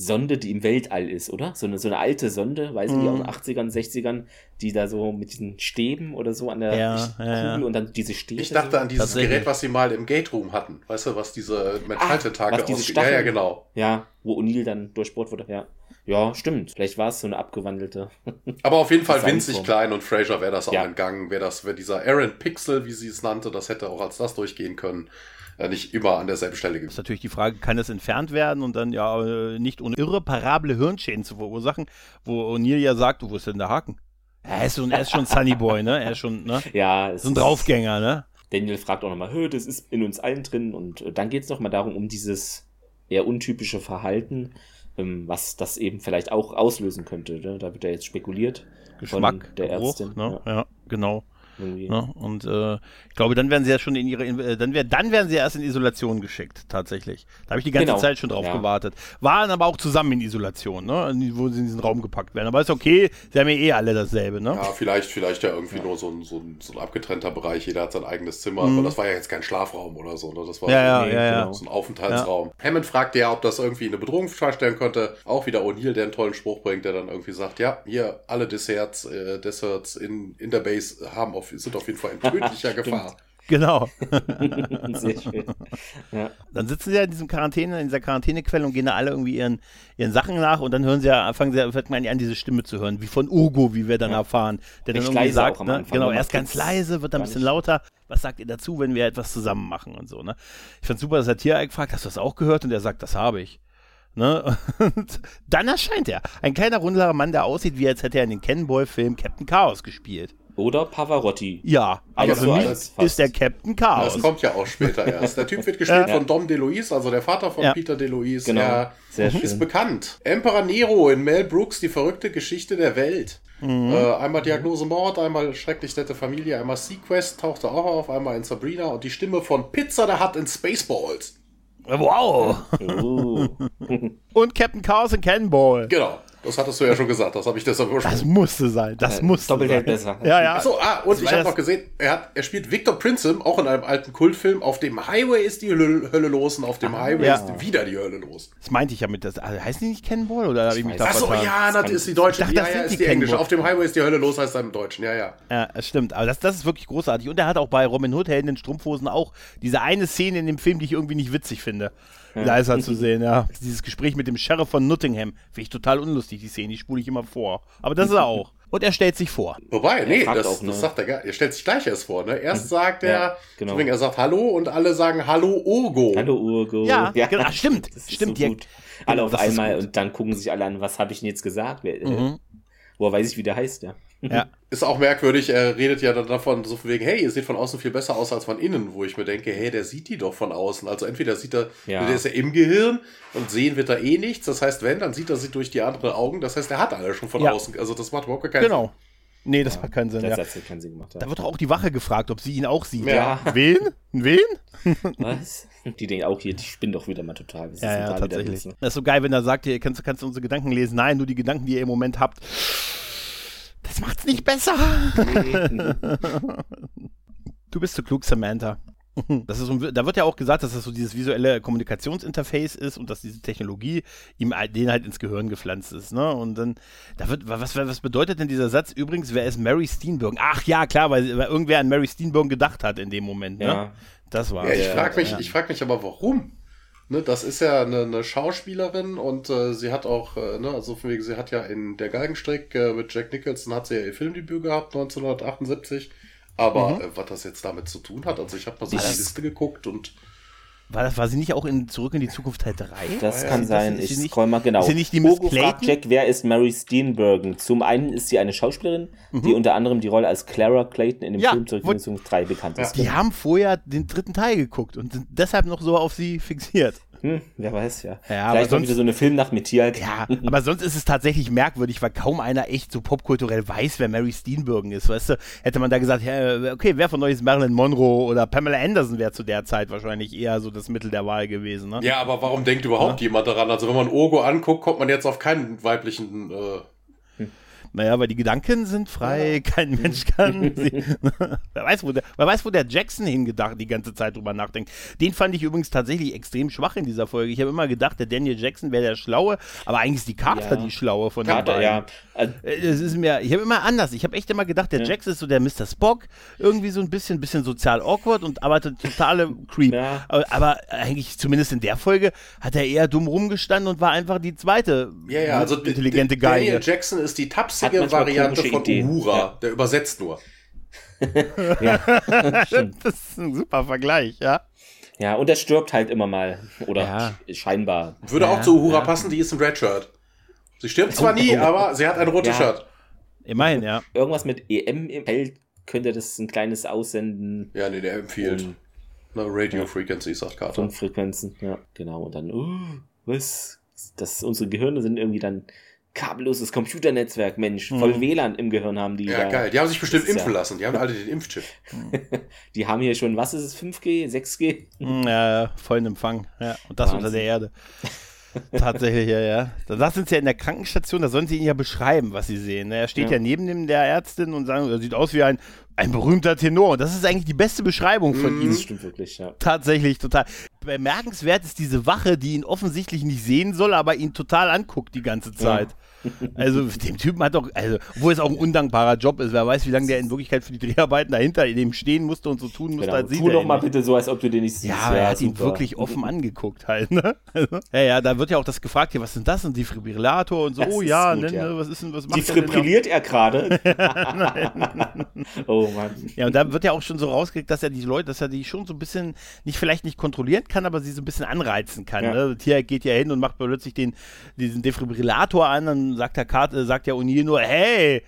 Sonde, die im Weltall ist, oder? So eine, so eine alte Sonde, weiß ich nicht, mhm. aus den 80ern, 60ern, die da so mit diesen Stäben oder so an der ja, Kugel ja, ja. und dann diese Stäbe. Ich dachte so. an dieses Gerät, was sie mal im Gate Room hatten. Weißt du, was diese Metalltentage aussieht? Ja, ja, genau. Ja, wo O'Neill dann durchbohrt wurde, ja. Ja, stimmt. Vielleicht war es so eine abgewandelte. Aber auf jeden Fall winzig klein und Fraser wäre das auch entgangen. Wäre das, wäre dieser Aaron Pixel, wie sie es nannte, das hätte auch als das durchgehen können nicht immer an derselben Stelle gewesen. Das ist natürlich die Frage, kann es entfernt werden und dann ja äh, nicht ohne irreparable Hirnschäden zu verursachen, wo O'Neill ja sagt, wo ist denn der Haken? Er ist, schon, er ist schon Sunny Boy, ne? Er ist schon, ne? Ja, so ein Draufgänger, ne? Daniel fragt auch nochmal, das ist in uns allen drin und äh, dann geht es nochmal darum, um dieses eher untypische Verhalten, ähm, was das eben vielleicht auch auslösen könnte. Ne? Da wird ja jetzt spekuliert. Geschmack, der Geruch, Ärztin. Ne? Ja. ja, genau. Ne? Und äh, ich glaube, dann werden sie ja schon in ihre, äh, dann, wär, dann werden sie erst in Isolation geschickt, tatsächlich. Da habe ich die ganze genau. Zeit schon drauf ja. gewartet. Waren aber auch zusammen in Isolation, ne? wo sie in diesen Raum gepackt werden. Aber ist okay, sie haben ja eh alle dasselbe, ne? Ja, vielleicht, vielleicht ja irgendwie ja. nur so ein, so, ein, so ein abgetrennter Bereich, jeder hat sein eigenes Zimmer, mhm. aber das war ja jetzt kein Schlafraum oder so, ne? Das war ja, so, ja, genau. so ein Aufenthaltsraum. Hammond fragte ja, ob das irgendwie eine Bedrohung darstellen könnte. Auch wieder O'Neill, der einen tollen Spruch bringt, der dann irgendwie sagt, ja, hier alle Desserts, äh, Desserts in, in der Base haben auf, sind auf jeden Fall in tödlicher Gefahr. Genau. Sehr schön. Ja. Dann sitzen sie ja in diesem Quarantäne, in dieser Quarantänequelle und gehen da alle irgendwie ihren, ihren Sachen nach und dann hören sie ja, fangen sie fängt man an, diese Stimme zu hören, wie von Ugo, wie wir dann ja. erfahren, der Echt dann irgendwie sagt, ne, genau, erst ganz leise, wird dann ein bisschen lauter. Was sagt ihr dazu, wenn wir etwas zusammen machen und so, ne? Ich fand super, dass er Tier gefragt, hast du das auch gehört? Und er sagt, das habe ich. Ne? Und dann erscheint er. Ein kleiner, runderer Mann, der aussieht, wie als hätte er in den Cannonball-Film Captain Chaos gespielt. Oder Pavarotti. Ja, aber für mich ist der Captain Chaos. Das kommt ja auch später erst. Der Typ wird gespielt ja. von Dom DeLuise, also der Vater von ja. Peter DeLuise. Genau. Er Sehr schön. ist bekannt. Emperor Nero in Mel Brooks, die verrückte Geschichte der Welt. Mhm. Äh, einmal Diagnose Mord, einmal Schrecklich nette Familie, einmal Sequest tauchte auch auf, einmal in Sabrina und die Stimme von Pizza der Hut in Spaceballs. Wow! Oh. und Captain Chaos in Cannonball. Genau. Das hattest du ja schon gesagt, das habe ich deshalb übersprungen. Das musste sein, das äh, musste Doppelt besser. Ja, ja. Achso, ah, und ich habe noch gesehen, er, hat, er spielt Victor Prinzem, auch in einem alten Kultfilm. Auf dem Highway ist die Hölle, Hölle los und auf dem ah, Highway ja. ist wieder die Hölle los. Das meinte ich ja mit, das also heißt die nicht Cannonball oder habe ich mich da Achso, ja, das ist die deutsche, dachte, ja, ja, ist die, die englische. Auf dem Highway ist die Hölle los, heißt er im Deutschen, ja, ja. Ja, stimmt, aber das, das ist wirklich großartig. Und er hat auch bei Robin Hood Helden in Strumpfhosen auch diese eine Szene in dem Film, die ich irgendwie nicht witzig finde. Ja. Da ist er zu sehen, ja. Dieses Gespräch mit dem Sheriff von Nottingham. Finde ich total unlustig, die Szene, die spule ich immer vor. Aber das ist er auch. Und er stellt sich vor. Wobei, nee, das, auch, ne? das sagt er gar Er stellt sich gleich erst vor, ne? Erst mhm. sagt er, ja, genau. er sagt Hallo und alle sagen Hallo Urgo. Hallo Urgo. Ja, ja. Genau, stimmt. stimmt. So gut. Alle auf einmal und dann gucken sich alle an, was habe ich denn jetzt gesagt? Mhm. Woher weiß ich, wie der heißt, ja. Ja. Ist auch merkwürdig, er redet ja dann davon so von wegen, hey, ihr seht von außen viel besser aus als von innen, wo ich mir denke, hey, der sieht die doch von außen. Also entweder sieht er, ja. der ist ja im Gehirn und sehen wird er eh nichts. Das heißt, wenn, dann sieht er sie durch die anderen Augen. Das heißt, er hat alle schon von ja. außen. Also das macht überhaupt keinen genau. Sinn. Genau. Nee, das ja, macht keinen Sinn. Das ja. hat keinen Sinn gemacht. Da wird auch die Wache gefragt, ob sie ihn auch sieht. Ja. Wen? Wen? Was? Die denken auch hier, die spinnen doch wieder mal total. ja, ja, tatsächlich. Das ist so geil, wenn er sagt, ihr kannst, kannst du unsere Gedanken lesen. Nein, nur die Gedanken, die ihr im Moment habt. Das macht's nicht besser. du bist zu klug, Samantha. Das ist, da wird ja auch gesagt, dass das so dieses visuelle Kommunikationsinterface ist und dass diese Technologie ihm den halt ins Gehirn gepflanzt ist. Ne? Und dann, da wird, was, was bedeutet denn dieser Satz übrigens, wer ist Mary Steenburgen? Ach ja, klar, weil, weil irgendwer an Mary Steenburgen gedacht hat in dem Moment. Ne? Ja. Das war. Ja, ich frage mich, ja. frag mich aber, warum? Ne, das ist ja eine, eine Schauspielerin und äh, sie hat auch, äh, ne, also von wegen, sie hat ja in der Galgenstrick äh, mit Jack Nicholson hat sie ja ihr Filmdebüt gehabt, 1978. Aber mhm. Äh, was das jetzt damit zu tun hat, also ich habe mal so eine Liste geguckt und war, das, war sie nicht auch in Zurück in die Zukunft Teil 3? Das kann sein. ich nicht, scroll mal genau. Ist sie nicht die Miss fragt Jack, wer ist Mary Steenburgen? Zum einen ist sie eine Schauspielerin, mhm. die unter anderem die Rolle als Clara Clayton in dem ja, Film Zurück in die Zukunft 3 bekannt ist. Die haben vorher den dritten Teil geguckt und sind deshalb noch so auf sie fixiert. Hm, wer weiß ja. ja Vielleicht sonst, wieder so eine Filmnacht mit Tierk. Ja, aber sonst ist es tatsächlich merkwürdig, weil kaum einer echt so popkulturell weiß, wer Mary Steenburgen ist. Weißt du, hätte man da gesagt, ja, okay, wer von euch ist Marilyn Monroe oder Pamela Anderson wäre zu der Zeit wahrscheinlich eher so das Mittel der Wahl gewesen. Ne? Ja, aber warum denkt überhaupt ja. jemand daran? Also wenn man Ogo anguckt, kommt man jetzt auf keinen weiblichen äh, naja, weil die Gedanken sind frei, ja. kein Mensch kann sie. wer, weiß, wo der, wer weiß, wo der Jackson hingedacht die ganze Zeit drüber nachdenkt. Den fand ich übrigens tatsächlich extrem schwach in dieser Folge. Ich habe immer gedacht, der Daniel Jackson wäre der Schlaue, aber eigentlich ist die Carter ja. die Schlaue von Carter, den ja. Das äh, ist mir, ich habe immer anders. Ich habe echt immer gedacht, der ja. Jackson ist so der Mr. Spock, irgendwie so ein bisschen, bisschen sozial awkward und arbeitet totale Creep. Ja. Aber, aber, eigentlich, zumindest in der Folge, hat er eher dumm rumgestanden und war einfach die zweite ja, ja, also intelligente Geige. Daniel Jackson ist die Taps witzige Variante von Ideen. Uhura. Ja. Der übersetzt nur. ja, das ist ein super Vergleich, ja. Ja, und er stirbt halt immer mal. Oder ja. scheinbar. Würde ja, auch zu Uhura ja. passen, die ist im Red Shirt. Sie stirbt zwar nie, aber sie hat ein rotes Shirt. Immerhin, ja. Irgendwas mit EM im Feld könnte das ein kleines Aussenden. Ja, nee, der empfiehlt. Na, Radio Frequency, sagt Carter. Funkfrequenzen, ja, genau. Und dann, uh, was? Das, unsere Gehirne sind irgendwie dann kabelloses Computernetzwerk, Mensch, voll mhm. WLAN im Gehirn haben die. Ja, da. geil. Die haben sich bestimmt impfen ja. lassen. Die haben alle den Impfchip. die haben hier schon, was ist es, 5G, 6G? Mhm, ja, vollen Empfang. Ja, und das Wahnsinn. unter der Erde. Tatsächlich, ja, ja. Da sind sie ja in der Krankenstation, da sollen sie ihn ja beschreiben, was sie sehen. Er steht ja, ja neben dem der Ärztin und sagen, er sieht aus wie ein Ein berühmter Tenor. Und das ist eigentlich die beste Beschreibung von mm, ihm. Das stimmt wirklich, ja. Tatsächlich, total. Bemerkenswert ist diese Wache, die ihn offensichtlich nicht sehen soll, aber ihn total anguckt die ganze Zeit. Ja. Also dem Typen hat doch, also, obwohl es auch ein undankbarer Job ist, wer weiß, wie lange der in Wirklichkeit für die Dreharbeiten dahinter in dem stehen musste und so tun musste, genau. als Tu doch mal nicht. bitte so, als ob du den nicht siehst. Ja, er hat super. ihn wirklich offen angeguckt halt, ne? Also, ja, ja, da wird ja auch das gefragt, hier, was sind das? Ein Defibrillator und so, das oh ja, gut, ne, ja, was ist denn, was macht Defibrilliert er gerade? oh Mann. Ja, und da wird ja auch schon so rausgekriegt, dass er die Leute, dass er die schon so ein bisschen, nicht vielleicht nicht kontrollieren kann, aber sie so ein bisschen anreizen kann. Ja. Ne? Tier geht ja hin und macht plötzlich den, diesen Defibrillator an, dann sagt der Karte, sagt ja O'Neill nur, hey,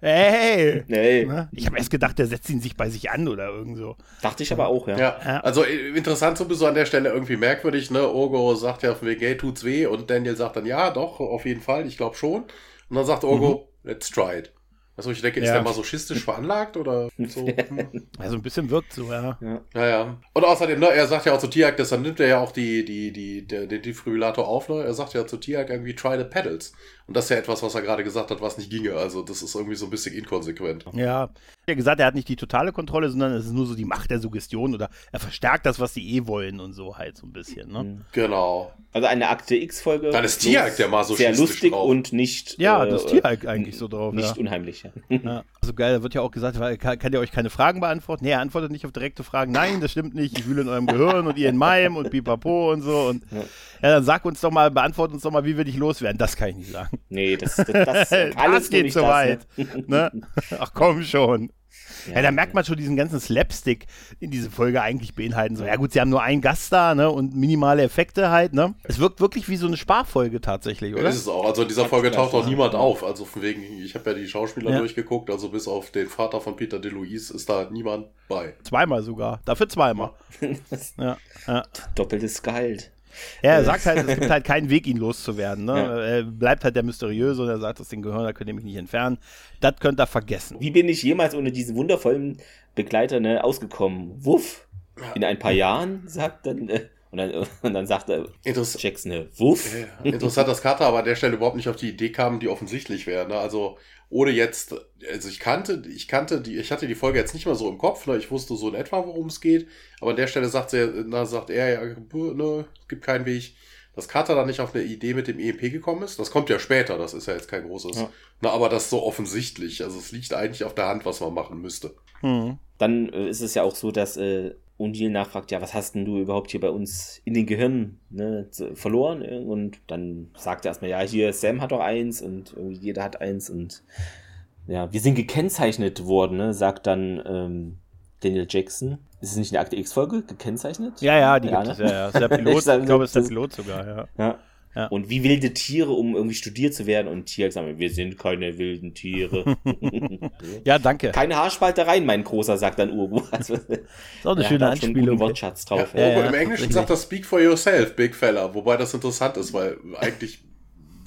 hey. hey. Ne? Ich habe erst gedacht, der setzt ihn sich bei sich an oder irgend so. Dachte ich aber auch, ja. ja. Also äh, interessant sowieso an der Stelle irgendwie merkwürdig, ne? Ogo sagt ja von wegen, hey, tut's weh und Daniel sagt dann, ja, doch, auf jeden Fall, ich glaube schon. Und dann sagt Ogo, mhm. let's try it. Also ich denke, ist ja. der masochistisch veranlagt oder so? Also ein bisschen wirkt so, ja. Ja, ja. ja. Und außerdem, ne, er sagt ja auch zu Tiag, deshalb nimmt er ja auch die, die, die, den Defibrillator auf, ne? Er sagt ja zu Tiag irgendwie, try the pedals. Und das ist ja etwas, was er gerade gesagt hat, was nicht ginge. Also das ist irgendwie so ein bisschen inkonsequent. Ja. Er hat gesagt, er hat nicht die totale Kontrolle, sondern es ist nur so die Macht der Suggestion oder er verstärkt das, was sie eh wollen und so halt so ein bisschen, ne? Mhm. Genau. Also eine Akte X-Folge. Dann ist Tiag der mal so Sehr lustig drauf. und nicht. Ja, äh, das ist Tiag eigentlich so drauf. Nicht ja. unheimlich. Ja. Also geil, da wird ja auch gesagt, kann, kann der euch keine Fragen beantworten? Nee, er antwortet nicht auf direkte Fragen. Nein, das stimmt nicht. Ich wühle in eurem Gehirn und ihr in meinem und pipapo und so. Und ja. ja, dann sag uns doch mal, beantwortet uns doch mal, wie wir dich loswerden. Das kann ich nicht sagen. Nee, das, das, das, das geht zu weit. Ne? Ach komm schon. Ja, ja, da merkt man schon diesen ganzen Slapstick in diese Folge eigentlich beinhalten. So, ja gut, sie haben nur einen Gast da, ne? Und minimale Effekte halt, ne? Es wirkt wirklich wie so eine Sparfolge tatsächlich, oder? Ja, ist es auch. Also in dieser Folge taucht auch niemand auf. Also von wegen, ich habe ja die Schauspieler ja. durchgeguckt, also bis auf den Vater von Peter DeLuise ist da niemand bei. Zweimal sogar. Dafür zweimal. ja. ja. Doppeltes Gehalt. Ja, er sagt halt, es gibt halt keinen Weg, ihn loszuwerden. Ne? Ja. Er bleibt halt der Mysteriöse und er sagt, das den Gehirn, da könnt ihr mich nicht entfernen. Das könnt ihr vergessen. Wie bin ich jemals ohne diesen wundervollen Begleiter ne, ausgekommen? Wuff. In ein paar Jahren, sagt dann. Äh, und dann, und dann sagt er Interess Jackson, ne, wuff. Ja, interessant, dass Carter aber an der Stelle überhaupt nicht auf die Idee kam, die offensichtlich wäre. Ne? Also ohne jetzt, also ich kannte, ich kannte die, ich hatte die Folge jetzt nicht mal so im Kopf, ne? ich wusste so in etwa, worum es geht, aber an der Stelle sagt er, na, sagt er, ja, ne, gibt keinen Weg, dass Carter da nicht auf eine Idee mit dem EMP gekommen ist. Das kommt ja später, das ist ja jetzt kein großes. Ja. Na, aber das ist so offensichtlich, also es liegt eigentlich auf der Hand, was man machen müsste. Hm. Dann äh, ist es ja auch so, dass äh, O'Neill nachfragt, ja, was hast denn du überhaupt hier bei uns in den Gehirn ne, verloren? Und dann sagt er erstmal, ja, hier, Sam hat doch eins und irgendwie jeder hat eins und ja, wir sind gekennzeichnet worden, ne, sagt dann ähm, Daniel Jackson. Ist es nicht eine Akte X-Folge gekennzeichnet? Ja, ja, die ja, gibt ne? es, ja, ja. Ist der Pilot, ich, ich glaube, es ist der Pilot sogar, ja. ja. Ja. Und wie wilde Tiere, um irgendwie studiert zu werden. Und Tier sagen, wir sind keine wilden Tiere. ja, danke. Keine Haarspaltereien, mein Großer, sagt dann Urgu. Also, ist auch eine schöne Anspielung. Wortschatz drauf. Ja, ja, Im Englischen sagt das Speak for yourself, Big Fella. Wobei das interessant ist, weil eigentlich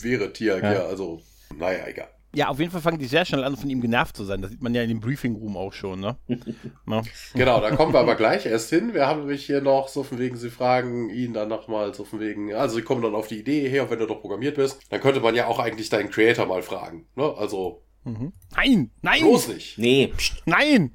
wäre Tier ja, also, naja, egal. Ja, auf jeden Fall fangen die sehr schnell an, von ihm genervt zu sein. Das sieht man ja in dem Briefing Room auch schon, ne? ne? Genau, da kommen wir aber gleich erst hin. Wir haben nämlich hier noch so von wegen, sie fragen ihn dann nochmal so von wegen, also sie kommen dann auf die Idee her, wenn du doch programmiert bist, dann könnte man ja auch eigentlich deinen Creator mal fragen, ne? Also. Mhm. Nein, nein! Bloß nicht. Nee, pst. Nein!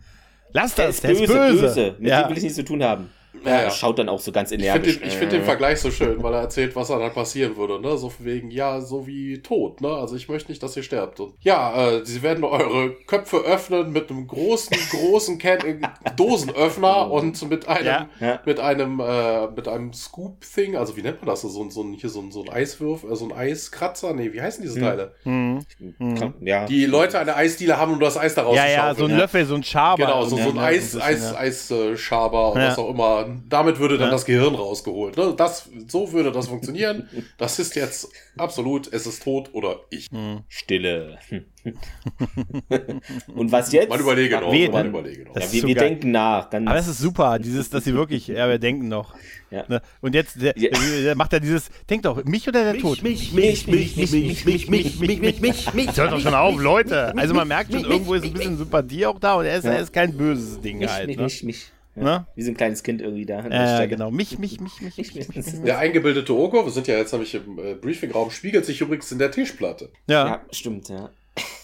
Lass das, der ist, der böse, ist böse. böse. Mit ja. dem will ich nichts zu tun haben. Ja, ja. schaut dann auch so ganz energisch. Ich finde den, find den, Vergleich so schön, weil er erzählt, was dann passieren würde. Ne? So wegen, ja, so wie tot. Ne? Also ich möchte nicht, dass ihr sterbt. Und ja, äh, sie werden eure Köpfe öffnen mit einem großen, großen Can äh, Dosenöffner und mit einem, ja. mit einem, äh, mit einem Scoop-Thing. Also wie nennt man das? So, so, so, hier so, so ein Eiswürf, äh, so ein Eiskratzer. Nee, wie heißen diese hm. Teile? Hm. Hm. Ja. Die Leute eine Eisdiele haben, um das Eis daraus ja, zu Ja, ja, so ein Löffel, so ein Schaber. Genau, so, so ein Eis, Eis, Eis, Eis, Schaber und was auch immer damit würde dann ja. das Gehirn rausgeholt. Ne? Das, so würde das funktionieren. Das ist jetzt absolut, es ist tot oder ich. Hm. Stille. Und was jetzt? Man überlege noch. Wir, man überlege noch. Ja, wir, wir denken nach. Ganz Aber es ist super, dieses, dass sie wirklich, ja, wir denken noch. Ja. Ne? Und jetzt der, der macht er dieses, denk doch, mich oder der mich, Tod? Mich, mich, mich, mich, mich, mich, mich, mich, mich, mich, mich. Hört doch schon auf, Leute. Also man merkt schon, irgendwo ist ein bisschen Sympathie auch da und er ist, er ist kein böses Ding halt. Mich, mich, mich. Ja, Wie so ein kleines Kind irgendwie da. Ja, genau. Mich, mich, mich, mich, mich, mich. Der eingebildete Oko, wir sind ja jetzt nämlich im äh, Briefingraum, spiegelt sich übrigens in der Tischplatte. Ja. ja, stimmt, ja.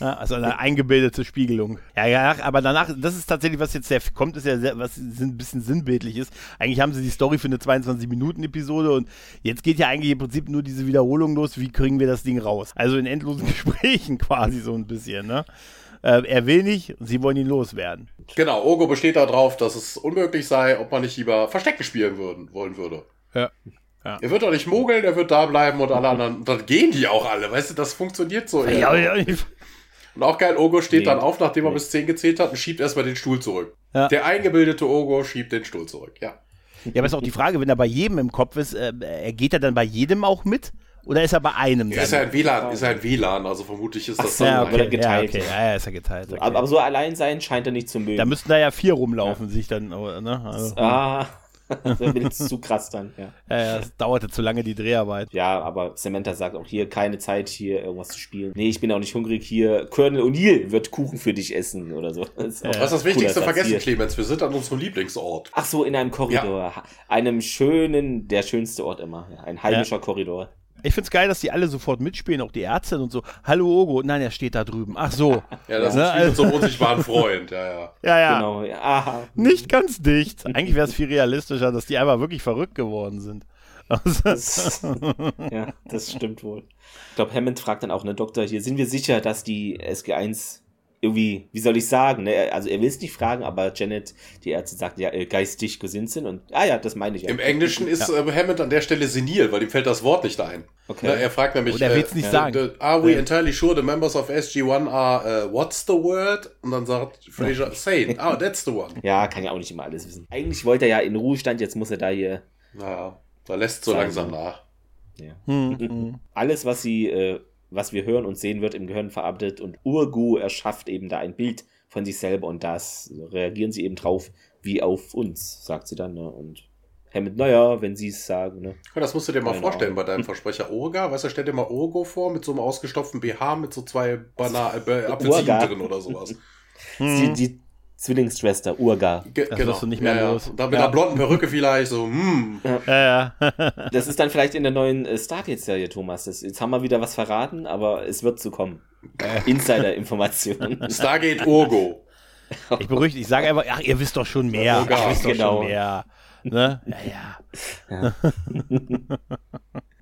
Ja, also eine eingebildete Spiegelung. Ja, ja, aber danach, das ist tatsächlich, was jetzt sehr kommt, ist ja sehr, was ein bisschen sinnbildlich ist. Eigentlich haben sie die Story für eine 22-Minuten-Episode und jetzt geht ja eigentlich im Prinzip nur diese Wiederholung los, wie kriegen wir das Ding raus? Also in endlosen Gesprächen quasi so ein bisschen, ne? Äh, er will nicht und sie wollen ihn loswerden. Genau, Ogo besteht darauf, dass es unmöglich sei, ob man nicht lieber Verstecke spielen würden, wollen würde. Ja. Ja. Er wird doch nicht mogeln, er wird da bleiben und alle anderen. Und dann gehen die auch alle, weißt du, das funktioniert so. Ja, ja, ja. Und auch geil, Ogo steht nee. dann auf, nachdem er nee. bis 10 gezählt hat und schiebt erstmal den Stuhl zurück. Ja. Der eingebildete Ogo schiebt den Stuhl zurück, ja. Ja, aber ist auch die Frage, wenn er bei jedem im Kopf ist, äh, geht er dann bei jedem auch mit? Oder ist er bei einem? Ja, ist er ein WLAN, ist er ein WLAN, also vermutlich ist das Ach, dann ja, okay, geteilt. Ja, okay. ja, ist er geteilt. Okay. Aber, aber, so allein sein scheint er nicht zu mögen. Da müssten da ja vier rumlaufen, sich dann, ne? Also, ah. das wäre zu krass dann, ja. Ja, ja, es dauerte zu lange die Dreharbeit. Ja, aber Samantha sagt auch hier keine Zeit, hier irgendwas zu spielen. Nee, ich bin auch nicht hungrig hier. Colonel O'Neill wird Kuchen für dich essen oder so. Das ist ja. Was ist das Wichtigste vergessen, Clemens? Wir sind an unserem Lieblingsort. Ach so, in einem Korridor. Ja. Einem schönen, der schönste Ort immer. Ein heimischer ja. Korridor. Ich finde es geil, dass die alle sofort mitspielen, auch die Ärzte und so. Hallo Ogo, nein, er steht da drüben. Ach so. ja, das ne? ist ne? so unsichtbaren Freund, ja, ja. Ja, ja. Genau, ja. Aha. Nicht ganz dicht. Eigentlich wäre es viel realistischer, dass die einfach wirklich verrückt geworden sind. Das, ja, das stimmt wohl. Ich glaube, Hammond fragt dann auch, ne, Doktor, hier sind wir sicher, dass die SG1 irgendwie, wie soll ich sagen, ne? also er will es nicht fragen, aber Janet, die Ärzte, sagt ja, äh, geistig gesinnt sind und, ah ja, das meine ich. Im Englischen ist ja. äh, Hammond an der Stelle senil, weil ihm fällt das Wort nicht ein. Okay. Ne, er fragt nämlich, Oder er will es nicht äh, sagen. Are we entirely sure the members of SG1 are, uh, what's the word? Und dann sagt Fraser, sane. Ah, that's the one. Ja, kann ja auch nicht immer alles wissen. Eigentlich wollte er ja in Ruhestand, jetzt muss er da hier. Naja, da lässt so langsam nach. Ja. Hm. Alles, was sie äh, was wir hören und sehen, wird im Gehirn verarbeitet und Urgu erschafft eben da ein Bild von sich selber und das reagieren sie eben drauf wie auf uns, sagt sie dann. Ne? Und Hammond, naja, wenn sie es sagen. Ne? Ja, das musst du dir mal Keine vorstellen Ahnung. bei deinem Versprecher Urga. Weißt du, stell dir mal Urgo vor mit so einem ausgestopften BH mit so zwei Bana äh, Apfelsinen drin oder sowas. Die, die, Zwillingsschwester, Urga. Ge das genau. du nicht mehr ja, los. Ja. Da mit ja. einer blonden Perücke vielleicht, so, hm. Ja. ja. das ist dann vielleicht in der neuen äh, Stargate-Serie, Thomas. Das, jetzt haben wir wieder was verraten, aber es wird zu kommen. Insider-Informationen. Stargate Urgo. Ich beruhige, ich sage einfach, ach, ihr wisst doch schon mehr. Urga. Ihr wisst doch genau. schon mehr. Ne? Ja, ja.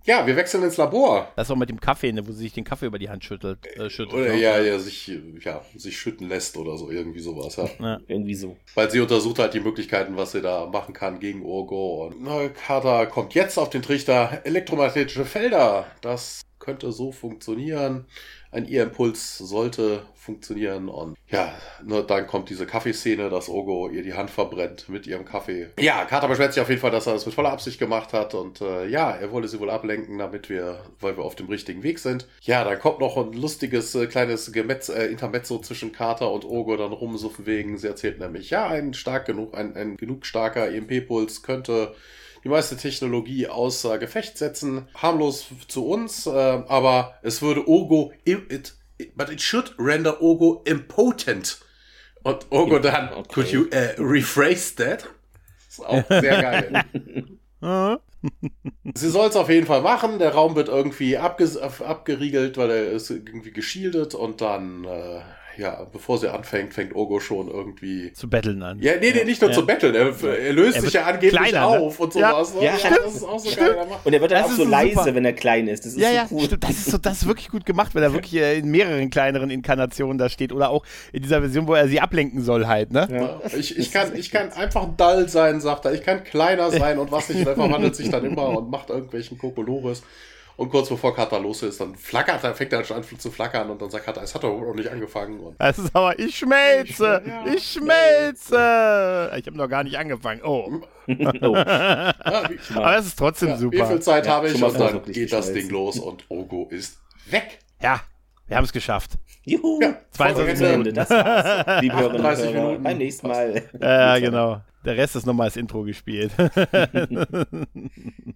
Ja, wir wechseln ins Labor. Das auch mit dem Kaffee, ne, wo sie sich den Kaffee über die Hand schüttelt. Äh, schüttelt oder ja, ja, sich, ja, sich schütten lässt oder so, irgendwie sowas, ja. ja. Irgendwie so. Weil sie untersucht halt die Möglichkeiten, was sie da machen kann gegen Urgo. Und na, Carter kommt jetzt auf den Trichter elektromagnetische Felder. Das könnte so funktionieren ein Ihr-Impuls sollte funktionieren. Und ja, nur dann kommt diese Kaffeeszene, dass Ogo ihr die Hand verbrennt mit ihrem Kaffee. Ja, Carter beschwert sich auf jeden Fall, dass er das mit voller Absicht gemacht hat. Und äh, ja, er wollte sie wohl ablenken, damit wir, weil wir auf dem richtigen Weg sind. Ja, dann kommt noch ein lustiges äh, kleines Gemetz, äh, Intermezzo zwischen Carter und Ogo dann rumsuffen wegen. Sie erzählt nämlich, ja, ein stark genug, ein, ein genug starker EMP-Puls könnte die meiste Technologie außer Gefecht setzen. Harmlos zu uns, äh, aber es würde Ogo, it, but it should render Ogo impotent. Und Ogo dann, okay. could you uh, rephrase that? Das ist auch sehr geil. Sie soll es auf jeden Fall machen. Der Raum wird irgendwie abgeriegelt, weil er ist irgendwie geschildet und dann äh, ja, bevor sie anfängt, fängt Ogo schon irgendwie zu betteln an. Ja, nee, nee, nicht nur ja. zu betteln. Er, er löst er sich ja angeblich kleiner, ne? auf ne? und sowas. Ja, ja das ist auch so stimmt. geil. Und er wird dann das auch so leise, super. wenn er klein ist. Das ist ja, so ja, cool. Stimmt. Das ist so, das ist wirklich gut gemacht, wenn er wirklich äh, in mehreren kleineren Inkarnationen da steht oder auch in dieser Version, wo er sie ablenken soll halt, ne? Ja. Ich, ich, kann, ich kann einfach dull sein, sagt er. Ich kann kleiner sein und was nicht, er verwandelt sich dann immer und macht irgendwelchen Kokolores. Und kurz bevor Kata los ist, dann flackert er, fängt er schon an zu flackern und dann sagt Kata, es hat doch noch nicht angefangen. Und das ist aber, ich schmelze, ich, ja, ich schmelze. Ich habe noch gar nicht angefangen. Oh. oh. Ja, aber es ist trotzdem ja, super. Wie viel Zeit habe ich? Und dann geht das Ding los und Ogo ist weg. Ja, wir haben es geschafft. Juhu! Ja, 22 Minuten. Das war's. Liebe 38 Minuten. Beim nächsten Mal. Ja, genau. Der Rest ist nochmal als Intro gespielt.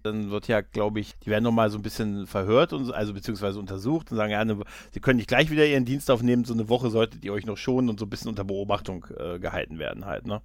dann wird ja, glaube ich, die werden nochmal so ein bisschen verhört, und, also beziehungsweise untersucht und sagen, ja, ne, sie können nicht gleich wieder ihren Dienst aufnehmen, so eine Woche solltet ihr euch noch schonen und so ein bisschen unter Beobachtung äh, gehalten werden halt, ne?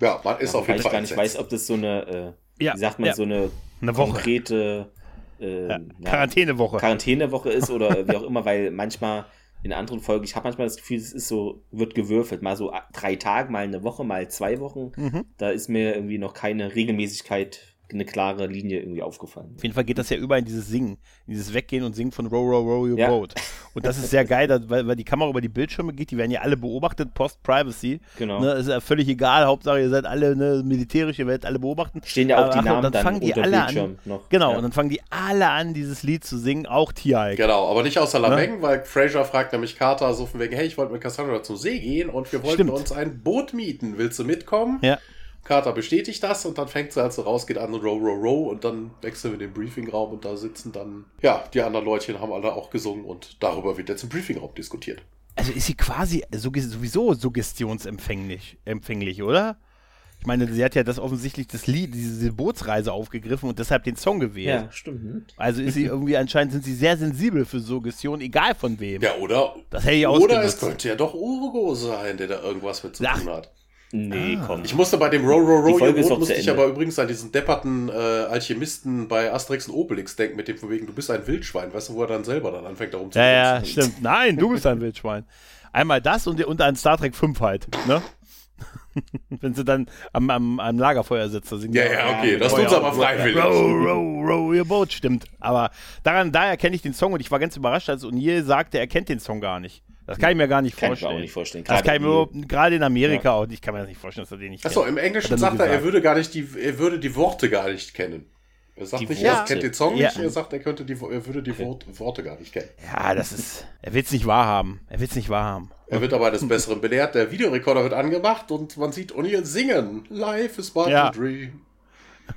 Ja, man ist ja, auf jeden Fall. Ich gar nicht weiß, ob das so eine, äh, ja, wie sagt man, ja. so eine, eine konkrete äh, Quarantänewoche. Quarantänewoche ist oder wie auch immer, weil manchmal in anderen Folgen, ich habe manchmal das Gefühl, es ist so, wird gewürfelt. Mal so drei Tage, mal eine Woche, mal zwei Wochen. Mhm. Da ist mir irgendwie noch keine Regelmäßigkeit eine klare Linie irgendwie aufgefallen. Auf jeden Fall geht das ja über in dieses Singen, in dieses Weggehen und Singen von Row, Row, Row Your ja. Boat. Und das ist sehr geil, weil, weil die Kamera über die Bildschirme geht, die werden ja alle beobachtet, Post-Privacy. Genau. Ne, ist ja völlig egal, Hauptsache ihr seid alle ne, militärisch, ihr werdet alle beobachten. Stehen ja auch Aber, die Namen dann, dann fangen die alle an, noch. Genau, ja. und dann fangen die alle an, dieses Lied zu singen, auch T.I. Genau, aber nicht außer Lameng, ne? weil Fraser fragt nämlich Carter so von wegen, hey, ich wollte mit Cassandra zum See gehen und wir wollten Stimmt. uns ein Boot mieten. Willst du mitkommen? Ja. Carter bestätigt das und dann fängt sie, als sie rausgeht, an row, row, row und dann wechseln wir in den Briefingraum und da sitzen dann, ja, die anderen Leutchen haben alle auch gesungen und darüber wird jetzt im Briefingraum diskutiert. Also ist sie quasi sowieso suggestionsempfänglich, empfänglich, oder? Ich meine, sie hat ja das offensichtlich das Lied, diese Bootsreise aufgegriffen und deshalb den Song gewählt. Ja, stimmt. Also ist sie irgendwie anscheinend sind sie sehr sensibel für Suggestion, egal von wem. Ja, oder? Das hätte ich Oder es könnte ja doch Urgo sein, der da irgendwas mit zu Ach, tun hat. Nee, ah. komm. Ich musste bei dem Row, Row, Row, Boot, musste ich aber übrigens an diesen depperten äh, Alchemisten bei Asterix und Obelix denken, mit dem von wegen, du bist ein Wildschwein, weißt du, wo er dann selber dann anfängt, darum zu Ja, ja, stimmt. Nein, du bist ein Wildschwein. Einmal das und, und ein Star Trek 5 halt, ne? Wenn sie dann am, am, am Lagerfeuer sitzen. Ja, ja, okay, das tut aber freiwillig. Row, row, row your boat, stimmt. Aber daran, daher kenne ich den Song und ich war ganz überrascht, als O'Neill sagte, er kennt den Song gar nicht. Das kann ich mir gar nicht kann vorstellen. Ich nicht vorstellen. das kann ich mir gerade in Amerika ja. auch nicht, kann man das nicht vorstellen, dass er den nicht Achso, im Englischen sagt er, er würde gar nicht die, er würde die Worte gar nicht kennen. Er sagt die nicht, Worte. er kennt den Song ja. nicht, er sagt, er könnte die, er würde die Wort, Worte gar nicht kennen. Ja, das ist, er will es nicht wahrhaben. Er will es nicht wahrhaben. Er wird aber eines Besseren belehrt. Der Videorekorder wird angemacht und man sieht O'Neill singen. Life is but ja. a dream.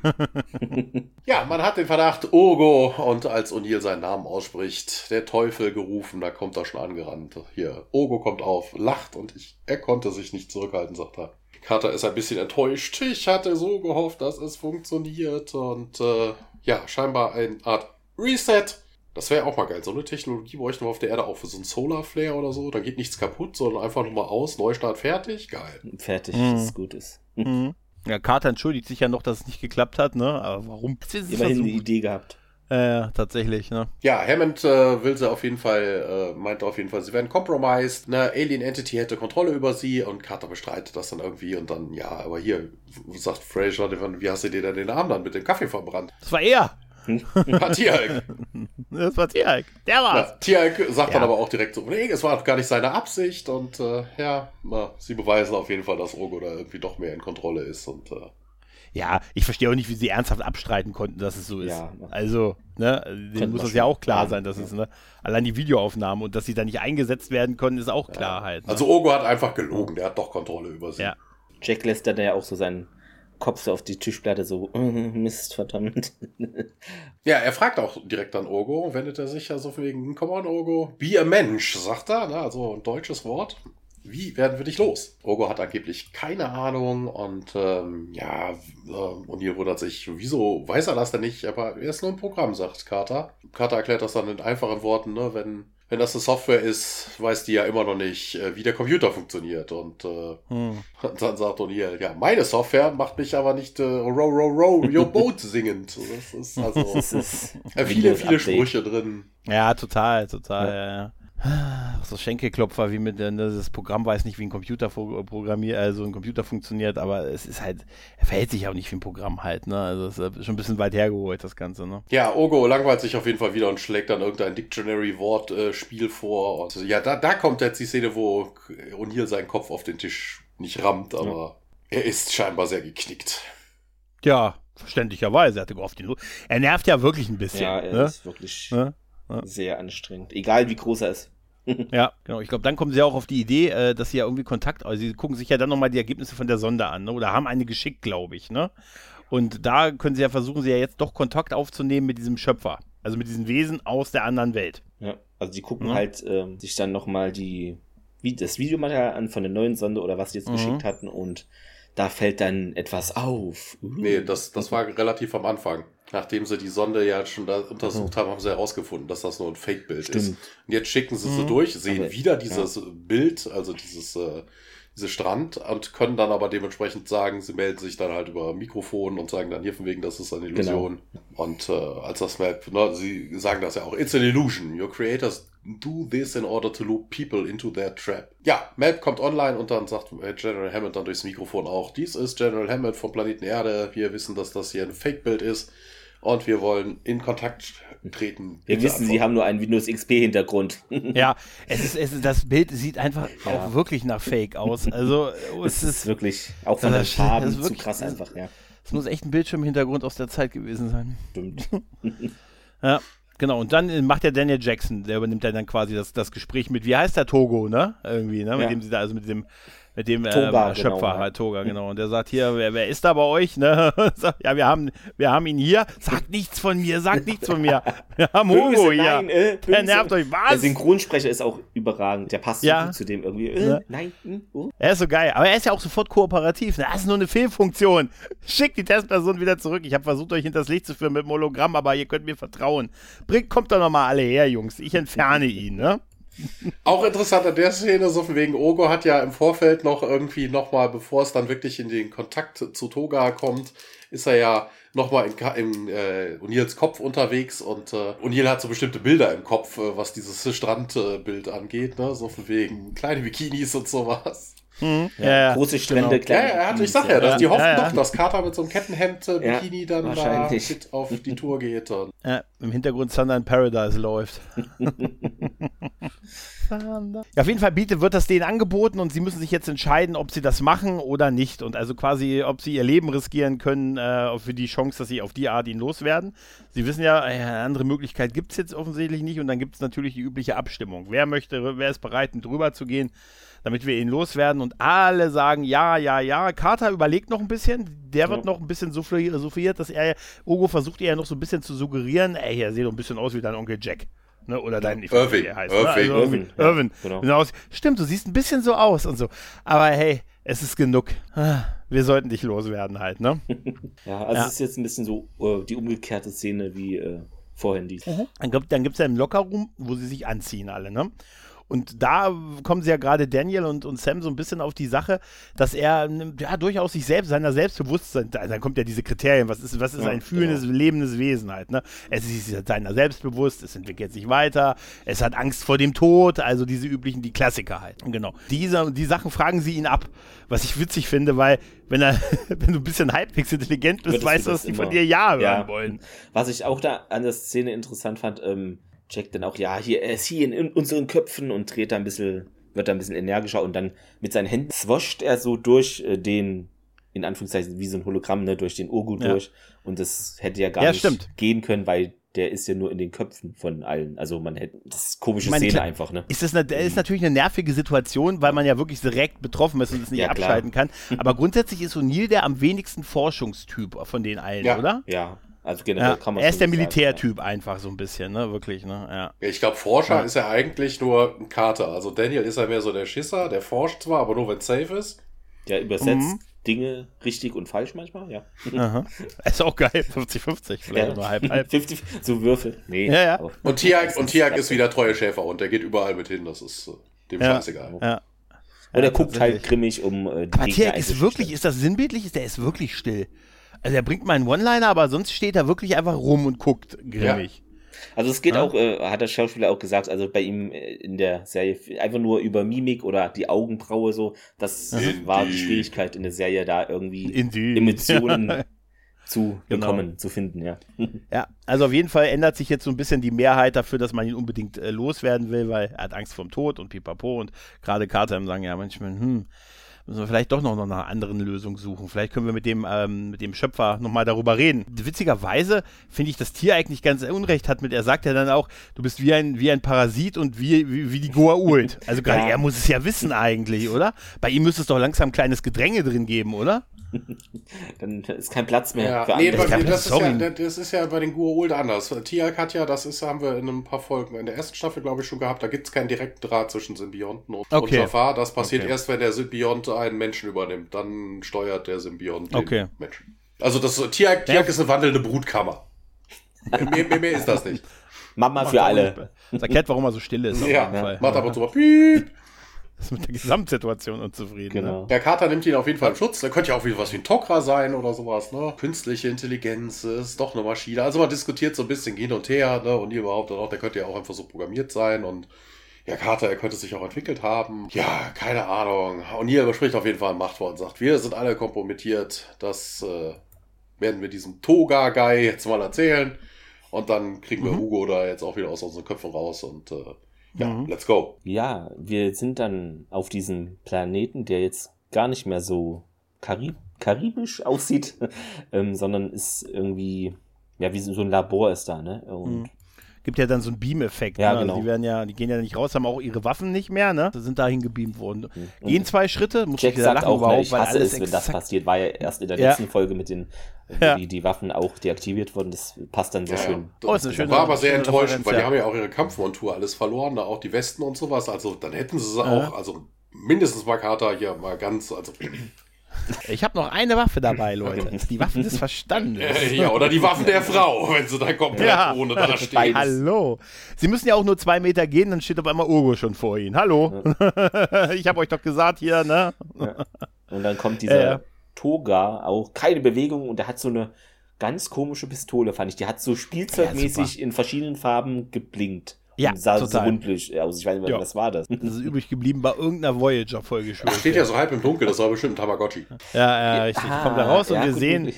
ja, man hat den Verdacht, Ogo, und als O'Neill seinen Namen ausspricht, der Teufel gerufen, da kommt er schon angerannt. Hier, Ogo kommt auf, lacht und ich, er konnte sich nicht zurückhalten, sagt er. Carter ist ein bisschen enttäuscht. Ich hatte so gehofft, dass es funktioniert und äh, ja, scheinbar eine Art Reset. Das wäre auch mal geil. So eine Technologie bräuchten wir auf der Erde auch für so ein Solar Flare oder so. Da geht nichts kaputt, sondern einfach nochmal aus, Neustart, fertig. Geil. Fertig, mhm. dass es gut ist. Mhm. Ja, Carter entschuldigt sich ja noch, dass es nicht geklappt hat, ne? Aber warum? Immerhin eine Idee gehabt. Äh, tatsächlich, ne? Ja, Hammond äh, will sie auf jeden Fall, äh, meint auf jeden Fall, sie werden compromised. Eine Alien Entity hätte Kontrolle über sie und Carter bestreitet das dann irgendwie und dann, ja, aber hier, sagt Fraser, wie hast du dir denn den Arm dann mit dem Kaffee verbrannt? Das war er! War Tierhalk. Das war Tierhalk. Der war's. Ja, Tierhalk sagt ja. dann aber auch direkt so, nee, es war doch gar nicht seine Absicht und äh, ja, na, sie beweisen auf jeden Fall, dass Rogo da irgendwie doch mehr in Kontrolle ist und äh, ja, ich verstehe auch nicht, wie sie ernsthaft abstreiten konnten, dass es so ist. Ja, also, ne, denen muss das ja auch klar sein, dass ja. es, ne, allein die Videoaufnahmen und dass sie da nicht eingesetzt werden konnten, ist auch klar halt. Ne? Also Ogo hat einfach gelogen, der hat doch Kontrolle über sie. Ja. Jack lässt dann ja auch so seinen Kopf so auf die Tischplatte, so, Mist, verdammt. ja, er fragt auch direkt an Ogo, wendet er sich ja so wegen, come on, Ogo, be a Mensch, sagt er, ne? also ein deutsches Wort. Wie werden wir dich los? Ogo hat angeblich keine Ahnung und ähm, ja, äh, O'Neill wundert sich, wieso weiß er das denn nicht? Aber er ist nur ein Programm, sagt Carter. Carter erklärt das dann in einfachen Worten, ne? wenn wenn das eine Software ist, weiß die ja immer noch nicht, äh, wie der Computer funktioniert. Und, äh, hm. dann sagt O'Neill, ja, meine Software macht mich aber nicht äh, row, row, row, your boat singend. Das ist also das ist viele, viele Sprüche drin. Ja, total, total, ja, ja. So Schenkelklopfer wie mit ne, das Programm weiß nicht, wie ein Computer programmiert, also ein Computer funktioniert, aber es ist halt, er verhält sich auch nicht wie ein Programm halt, ne? Also es ist schon ein bisschen weit hergeholt, das Ganze, ne? Ja, Ogo langweilt sich auf jeden Fall wieder und schlägt dann irgendein Dictionary-Wort-Spiel äh, vor. Und ja, da, da kommt jetzt die Szene, wo O'Neill seinen Kopf auf den Tisch nicht rammt, aber ja. er ist scheinbar sehr geknickt. Ja, verständlicherweise. Er hatte gehofft, ihn. Er nervt ja wirklich ein bisschen. Ja, er ne? ist wirklich ne? Sehr anstrengend. Egal wie groß er ist. ja, genau. Ich glaube, dann kommen sie auch auf die Idee, äh, dass sie ja irgendwie Kontakt, also sie gucken sich ja dann nochmal die Ergebnisse von der Sonde an, ne? oder haben eine geschickt, glaube ich, ne? Und da können sie ja versuchen, sie ja jetzt doch Kontakt aufzunehmen mit diesem Schöpfer, also mit diesen Wesen aus der anderen Welt. Ja, also die gucken mhm. halt ähm, sich dann nochmal die, wie, das Videomaterial an von der neuen Sonde oder was sie jetzt mhm. geschickt hatten und da fällt dann etwas auf. Uh. Nee, das, das war relativ am Anfang. Nachdem sie die Sonde ja schon da untersucht mhm. haben, haben sie herausgefunden, dass das nur ein Fake-Bild ist. Und jetzt schicken sie mhm. sie durch, sehen aber, wieder dieses ja. Bild, also dieses, äh, diese Strand und können dann aber dementsprechend sagen, sie melden sich dann halt über Mikrofon und sagen dann hier von wegen, das ist eine Illusion. Genau. Und äh, als das Map, ne, sie sagen das ja auch, it's an illusion. Your creators do this in order to loop people into their trap. Ja, Map kommt online und dann sagt äh, General Hammond dann durchs Mikrofon auch, dies ist General Hammond vom Planeten Erde. Wir wissen, dass das hier ein Fake-Bild ist und wir wollen in Kontakt treten. Wir wissen, antworten. sie haben nur einen Windows XP-Hintergrund. ja, es ist, es ist, das Bild sieht einfach ja. auch wirklich nach Fake aus. Also es, es ist wirklich auch von der Farbe zu krass einfach. Ja. Es muss echt ein Bildschirmhintergrund aus der Zeit gewesen sein. Stimmt. ja. Genau, und dann macht der Daniel Jackson, der übernimmt dann quasi das, das Gespräch mit, wie heißt der Togo, ne? Irgendwie, ne? Ja. Mit dem sie da, also mit dem mit dem äh, Toga, äh, Schöpfer genau, halt, Toga, genau. Und der sagt hier, wer, wer ist da bei euch? Ne? ja, wir haben, wir haben ihn hier. Sagt nichts von mir, sagt nichts von mir. Wir haben Hugo hier. Nein, äh, der nervt euch. Was? Der Synchronsprecher ist auch überragend. Der passt ja. so gut zu dem irgendwie. Äh, ja. Nein, hm, oh. Er ist so geil. Aber er ist ja auch sofort kooperativ. Das ist nur eine Fehlfunktion. Schickt die Testperson wieder zurück. Ich habe versucht, euch hinters Licht zu führen mit dem Hologramm, aber ihr könnt mir vertrauen. Bringt, kommt doch nochmal alle her, Jungs. Ich entferne ihn, ne? Auch interessant an der Szene, so von wegen Ogo hat ja im Vorfeld noch irgendwie nochmal, bevor es dann wirklich in den Kontakt zu Toga kommt, ist er ja nochmal in, in äh, O'Neills Kopf unterwegs und äh, O'Neill hat so bestimmte Bilder im Kopf, äh, was dieses Strandbild angeht, ne? So von wegen kleine Bikinis und sowas. Mhm. Ja, ja, große Strände, genau. kleine. Ja, er hat, ich sag ja, dass die hoffen ja, doch, dass Carter mit so einem Kettenhemd äh, Bikini dann da mit auf die Tour geht. Und ja, im Hintergrund Thunder in Paradise läuft. ja, auf jeden Fall bietet, wird das denen angeboten und sie müssen sich jetzt entscheiden, ob sie das machen oder nicht. Und also quasi, ob sie ihr Leben riskieren können äh, für die Chance, dass sie auf die Art ihn loswerden. Sie wissen ja, äh, eine andere Möglichkeit gibt es jetzt offensichtlich nicht. Und dann gibt es natürlich die übliche Abstimmung. Wer möchte, wer ist bereit, drüber zu gehen? damit wir ihn loswerden und alle sagen, ja, ja, ja. Carter überlegt noch ein bisschen, der wird ja. noch ein bisschen souffliert, dass er, Ogo versucht ihr ja noch so ein bisschen zu suggerieren, ey, er sieht doch ein bisschen aus wie dein Onkel Jack. Ne, oder dein, ich Irving. Weiß, heißt, Irving. Ne? Also, Irving. Irving. Ja, genau. Stimmt, du siehst ein bisschen so aus und so. Aber hey, es ist genug. Wir sollten dich loswerden halt, ne? ja, also ja. es ist jetzt ein bisschen so uh, die umgekehrte Szene wie uh, vorhin die. Mhm. Dann gibt es ja im Lockerroom, wo sie sich anziehen alle, ne? Und da kommen sie ja gerade Daniel und, und Sam so ein bisschen auf die Sache, dass er ja durchaus sich selbst, seiner Selbstbewusstsein, dann kommt ja diese Kriterien, was ist, was ist ja, ein fühlendes, genau. lebendes Wesen halt, ne? Es ist seiner selbstbewusst, es entwickelt sich weiter, es hat Angst vor dem Tod, also diese üblichen, die Klassiker halt. Genau. Diese, die Sachen fragen sie ihn ab, was ich witzig finde, weil wenn, er, wenn du ein bisschen halbwegs intelligent bist, weißt du, dass die von dir Ja hören ja. wollen. Was ich auch da an der Szene interessant fand, ähm, checkt dann auch, ja, hier, er ist hier in unseren Köpfen und dreht da ein bisschen, wird da ein bisschen energischer und dann mit seinen Händen swoscht er so durch äh, den, in Anführungszeichen, wie so ein Hologramm, ne, durch den Urgut ja. durch. Und das hätte ja gar ja, nicht stimmt. gehen können, weil der ist ja nur in den Köpfen von allen. Also man hätte, das ist komische meine, Szene einfach, ne? Ist das eine, ist natürlich eine nervige Situation, weil man ja wirklich direkt betroffen ist und es nicht ja, abschalten kann. Aber grundsätzlich ist O'Neill der am wenigsten Forschungstyp von den allen, ja. oder? Ja, also generell ja, kann man Er ist der Militärtyp ja. einfach so ein bisschen, ne? Wirklich, ne? Ja. Ich glaube, Forscher ist ja eigentlich nur ein Kater. Also Daniel ist ja mehr so der Schisser, der forscht zwar, aber nur wenn es safe ist. Ja, übersetzt mhm. Dinge richtig und falsch manchmal, ja. Aha. Ist auch geil, 50-50, vielleicht ja. nur halb, halb. 50, so Würfel. Nee. Ja, ja. Und Tiag, und Tiag ist wieder treue Schäfer und der geht überall mit hin, das ist äh, dem ja. scheißegal. Ja. Und er guckt halt grimmig um äh, die Aber Tiag ist wirklich, ist das sinnbildlich? Ist der ist wirklich still. Also er bringt mal einen One-Liner, aber sonst steht er wirklich einfach rum und guckt grimmig. Ja. Also es geht ja. auch, äh, hat der Schauspieler auch gesagt, also bei ihm äh, in der Serie einfach nur über Mimik oder die Augenbraue so, das mhm. war die Schwierigkeit in der Serie da irgendwie Indeed. Emotionen zu genau. bekommen, genau. zu finden, ja. Ja, also auf jeden Fall ändert sich jetzt so ein bisschen die Mehrheit dafür, dass man ihn unbedingt äh, loswerden will, weil er hat Angst vor dem Tod und pipapo und gerade Carter sagen ja manchmal, hm, müssen wir vielleicht doch noch nach einer anderen Lösung suchen. Vielleicht können wir mit dem, ähm, mit dem Schöpfer nochmal darüber reden. Witzigerweise finde ich das Tier eigentlich ganz unrecht hat mit, er sagt ja dann auch, du bist wie ein, wie ein Parasit und wie, wie, wie die Goa'uld. Also gerade ja. er muss es ja wissen eigentlich, oder? Bei ihm müsste es doch langsam ein kleines Gedränge drin geben, oder? Dann ist kein Platz mehr ja, für nee, andere. Das, das, ist ja, das ist ja bei den Gua'uld anders. Tiak hat ja, das ist, haben wir in ein paar Folgen in der ersten Staffel, glaube ich, schon gehabt, da gibt es keinen direkten Draht zwischen Symbionten und, okay. und Jafar. Das passiert okay. erst, wenn der Symbiont einen Menschen übernimmt. Dann steuert der Symbiont den okay. Menschen. Also das Tiak, Tiak ist eine wandelnde Brutkammer. mehr, mehr, mehr ist das nicht. Mama für alle. Das erklärt, warum er so still ist. Ja, macht aber so Piep. Ist mit der Gesamtsituation unzufrieden. Ne? Genau. Ne? Der Kater nimmt ihn auf jeden Fall in Schutz. Der könnte ja auch wieder was wie ein Tokra sein oder sowas. Ne? Künstliche Intelligenz ist doch eine Maschine. Also man diskutiert so ein bisschen hin und her. Ne? Und ihr behauptet auch, der könnte ja auch einfach so programmiert sein. Und ja, Carter, er könnte sich auch entwickelt haben. Ja, keine Ahnung. Und hier überspricht auf jeden Fall ein Machtwort und sagt, wir sind alle kompromittiert. Das äh, werden wir diesem Toga-Guy jetzt mal erzählen. Und dann kriegen wir mhm. Hugo da jetzt auch wieder aus unseren Köpfen raus und äh, ja, mhm. let's go. Ja, wir sind dann auf diesem Planeten, der jetzt gar nicht mehr so Karib karibisch aussieht, ähm, sondern ist irgendwie, ja, wie so ein Labor ist da, ne? Und mhm gibt ja dann so einen Beam-Effekt. Ja, ne? Also genau. die werden ja, die gehen ja nicht raus, haben auch ihre Waffen nicht mehr, ne? Sind dahin gebeamt worden. Mhm. Gehen zwei Schritte, muss ich sagt lachen auch, überhaupt, ich hasse es, wenn das passiert. War ja erst in der ja. letzten Folge mit den, ja. die, die Waffen auch deaktiviert wurden. Das passt dann so ja, schön. Das, oh, ist eine schöne, war aber sehr enttäuschend, weil die haben ja auch ihre Kampfmontur alles verloren, da auch die Westen und sowas. Also dann hätten sie es auch, also mindestens mal Carter hier mal ganz, also ich habe noch eine Waffe dabei, Leute. Die Waffen des Verstandes. ja, oder die Waffen der Frau, wenn sie da komplett ja. ohne da steht. Hallo. Sie müssen ja auch nur zwei Meter gehen, dann steht auf einmal Urgo schon vor Ihnen. Hallo. Ja. ich habe euch doch gesagt hier, ne? Ja. Und dann kommt dieser äh. Toga, auch keine Bewegung und der hat so eine ganz komische Pistole, fand ich. Die hat so spielzeugmäßig in verschiedenen Farben geblinkt. Ja, und sah total. so rundlich aus. Ich weiß nicht, ja. was war das? Das ist übrig geblieben bei irgendeiner Voyager-Folge. Steht ja so halb im Dunkeln, das war bestimmt ein Tamagotchi. Ja, ja, richtig. Ah, Kommt da raus und wir sehen,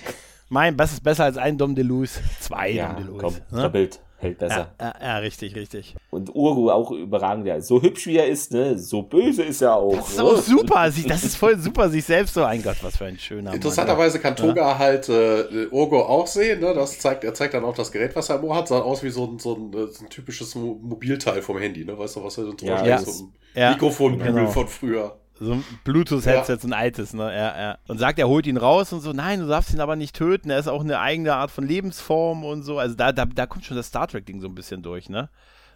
mein, das ist besser als ein Dom de Luz. Zwei ja, Dom de Luz. Komm, ne? doppelt hält besser. Ja, ja, ja, richtig, richtig. Und Urgu auch überragend. Ja. So hübsch wie er ist, ne? so böse ist er auch. Das ist auch super. Das ist voll super, sich selbst so. Ein Gott, was für ein schöner Interessanterweise kann Toga ja. halt äh, Urgo auch sehen. Ne? Das zeigt, er zeigt dann auch das Gerät, was er im Ohr hat. Sah aus wie so ein, so ein, so ein typisches Mobilteil vom Handy. Ne? Weißt du, was er so ja, ja. so ein Mikrofonbügel genau. von früher. So ein Bluetooth-Headset, ja. ein altes, ne? Ja, ja. Und sagt, er holt ihn raus und so, nein, du darfst ihn aber nicht töten, er ist auch eine eigene Art von Lebensform und so. Also da, da, da kommt schon das Star Trek-Ding so ein bisschen durch, ne?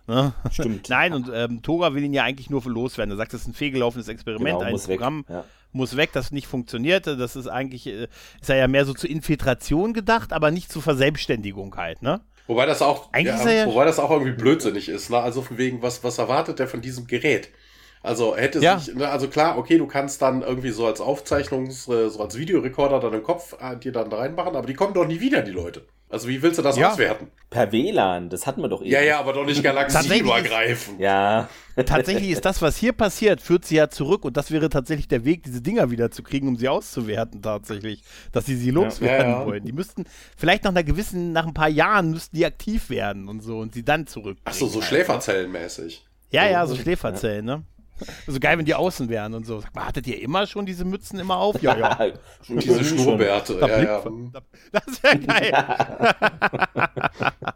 ne? Stimmt. nein, und ähm, Tora will ihn ja eigentlich nur loswerden. Er sagt, das ist ein fehlgelaufenes Experiment, genau, ein Programm. Ja. Muss weg, das nicht funktionierte. Das ist eigentlich, äh, ist ja mehr so zur Infiltration gedacht, aber nicht zur Verselbstständigung halt, ne? Wobei das auch, ja, ja, wobei das auch irgendwie blödsinnig ist, ne? Also von wegen, was, was erwartet der von diesem Gerät? Also hätte ja. sich, ne, also klar, okay, du kannst dann irgendwie so als Aufzeichnungs-, äh, so als Videorekorder dann im Kopf äh, dir dann da reinmachen, aber die kommen doch nie wieder, die Leute. Also wie willst du das ja. auswerten? Per WLAN, das hatten wir doch eben. Ja, ja, aber doch nicht galaxieübergreifend. ja. Tatsächlich ist das, was hier passiert, führt sie ja zurück und das wäre tatsächlich der Weg, diese Dinger wieder zu kriegen, um sie auszuwerten tatsächlich, dass sie sie loswerden ja, ja, wollen. Die müssten vielleicht nach einer gewissen, nach ein paar Jahren müssten die aktiv werden und so und sie dann zurück. Achso, so Schläferzellenmäßig. Ja, ja, so Schläferzellen, ne? So geil, wenn die außen wären und so. Hattet ihr immer schon diese Mützen immer auf? Ja, ja. und diese Schnurrbärte. Ja, ja. Das wäre geil.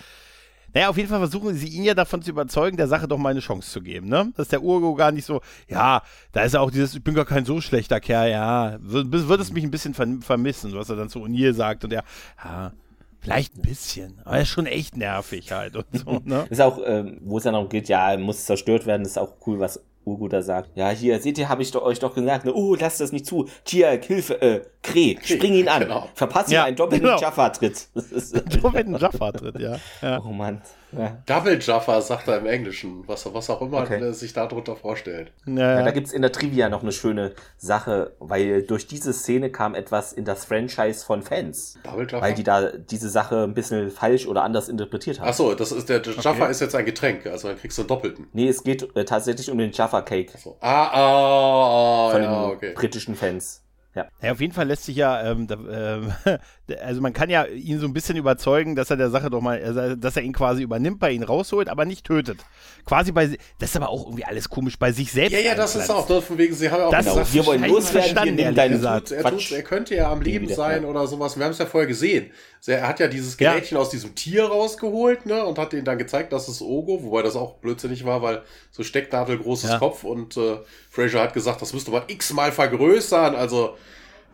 Naja, auf jeden Fall versuchen sie ihn ja davon zu überzeugen, der Sache doch mal eine Chance zu geben, ne? Dass der Urgo gar nicht so, ja, da ist ja auch dieses, ich bin gar kein so schlechter Kerl, ja, wird, wird es mich ein bisschen vermissen, was er dann zu O'Neill sagt und er, ja, Vielleicht ein bisschen, aber er ist schon echt nervig halt und so, ne? ist auch, ähm, wo es dann auch geht, ja, muss zerstört werden, ist auch cool, was Urguter sagt, ja, hier, seht ihr, habe ich doch, euch doch gesagt, ne, oh, lasst das nicht zu. Tiag, Hilfe, äh, Kree, spring ihn an. Genau. Verpasst ja, ihm einen doppelten genau. Jaffa-Tritt. doppelten Jaffa-Tritt, ja. ja. Oh Mann. Ja. Double Jaffa sagt er im Englischen, was, was auch immer okay. sich darunter vorstellt. Ja, da gibt es in der Trivia noch eine schöne Sache, weil durch diese Szene kam etwas in das Franchise von Fans. Double Jaffa? Weil die da diese Sache ein bisschen falsch oder anders interpretiert haben. Achso, das ist der Jaffa okay. ist jetzt ein Getränk, also dann kriegst du einen doppelten. Nee, es geht äh, tatsächlich um den Jaffa Cake. So. Ah, ah, oh, von ja, den okay. britischen Fans. Ja. ja, auf jeden Fall lässt sich ja, ähm, da, äh, also man kann ja ihn so ein bisschen überzeugen, dass er der Sache doch mal, äh, dass er ihn quasi übernimmt, bei ihm rausholt, aber nicht tötet. Quasi bei, das ist aber auch irgendwie alles komisch, bei sich selbst. Ja, ja, das ist auch, von wegen, sie haben ja auch das gesagt, wir wollen loswerden, wir deine gesagt. Er, tut, er könnte ja am Leben sein ja. oder sowas. Wir haben es ja vorher gesehen. Er hat ja dieses Gerätchen ja. aus diesem Tier rausgeholt, ne, und hat ihnen dann gezeigt, dass es Ogo, wobei das auch blödsinnig war, weil so Stecknadel großes. Kopf und äh, Fraser hat gesagt, das müsste man x-mal vergrößern, also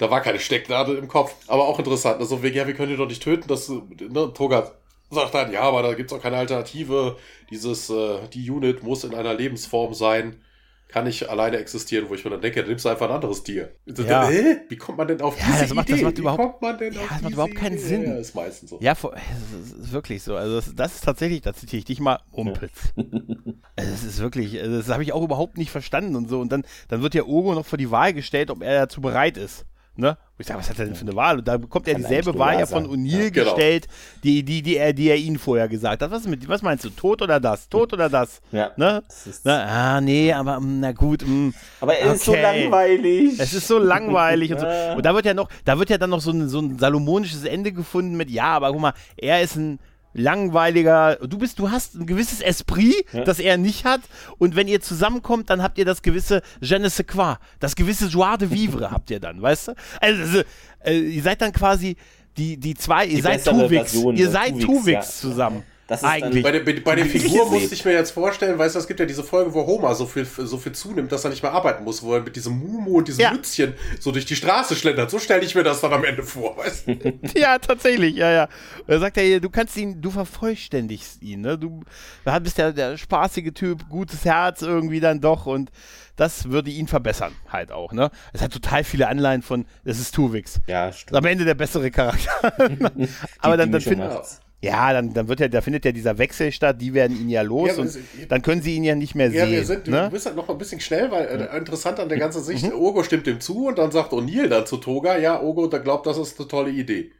da war keine Stecknadel im Kopf. Aber auch interessant. Also, ja, wir können ihn doch nicht töten. Das, ne, Toga sagt dann, ja, aber da gibt's auch keine Alternative. Dieses, äh, die Unit muss in einer Lebensform sein. kann nicht alleine existieren, wo ich mir dann denke, dann nimmst du einfach ein anderes Tier. Ja. Wie kommt man denn auf ja, diese das macht, Idee? Das macht überhaupt, wie kommt man denn ja, auf das macht überhaupt keinen Idee? Sinn. Ja, ist meistens so. Ja, es ist wirklich so. Also das, das ist tatsächlich, da zitiere ich dich mal, Mumpitz. Ja. also das ist wirklich, also das habe ich auch überhaupt nicht verstanden und so. Und dann, dann wird ja Ogo noch vor die Wahl gestellt, ob er dazu bereit ist. Ne? ich sage, was hat er denn für eine Wahl? Und da bekommt er dieselbe Wahl ja von O'Neill ja, genau. gestellt, die, die, die, er, die er ihnen vorher gesagt hat. Was, mit, was meinst du? Tot oder das? Tot oder das? Ja. Ne? Das na, ah, nee, aber mm, na gut. Mh, mm, aber er okay. ist so langweilig. Es ist so langweilig und so. Und da wird ja noch, da wird ja dann noch so ein, so ein salomonisches Ende gefunden mit, ja, aber guck mal, er ist ein langweiliger. Du bist, du hast ein gewisses Esprit, ja. das er nicht hat. Und wenn ihr zusammenkommt, dann habt ihr das gewisse Je ne sais quoi, das gewisse Joie de vivre habt ihr dann, weißt du? Also, äh, ihr seid dann quasi die, die zwei, ihr die seid Tuvix, ihr seid Tuvix ja. zusammen. Das ist Eigentlich. Bei, der, bei der Figur musste ich mir jetzt vorstellen, weißt du, es gibt ja diese Folge, wo Homer so viel, so viel zunimmt, dass er nicht mehr arbeiten muss, wo er mit diesem Mumu und diesem ja. Mützchen so durch die Straße schlendert. So stelle ich mir das dann am Ende vor, weißt du? ja, tatsächlich, ja, ja. Und er sagt ja, du kannst ihn, du vervollständigst ihn, ne? Du bist ja der spaßige Typ, gutes Herz irgendwie dann doch und das würde ihn verbessern, halt auch, ne? Es hat total viele Anleihen von, es ist Tuvix. Ja, stimmt. Am Ende der bessere Charakter. Aber dann, dann finden ja, dann, dann wird ja, da findet ja dieser Wechsel statt, die werden ihn ja los ja, und dann können sie ihn ja nicht mehr ja, sehen. Wir sind, ne? Du bist halt noch ein bisschen schnell, weil äh, interessant an der ganzen Sicht, mhm. Ogo stimmt ihm zu und dann sagt O'Neill dann zu Toga, ja, Ogo, der glaubt, das ist eine tolle Idee.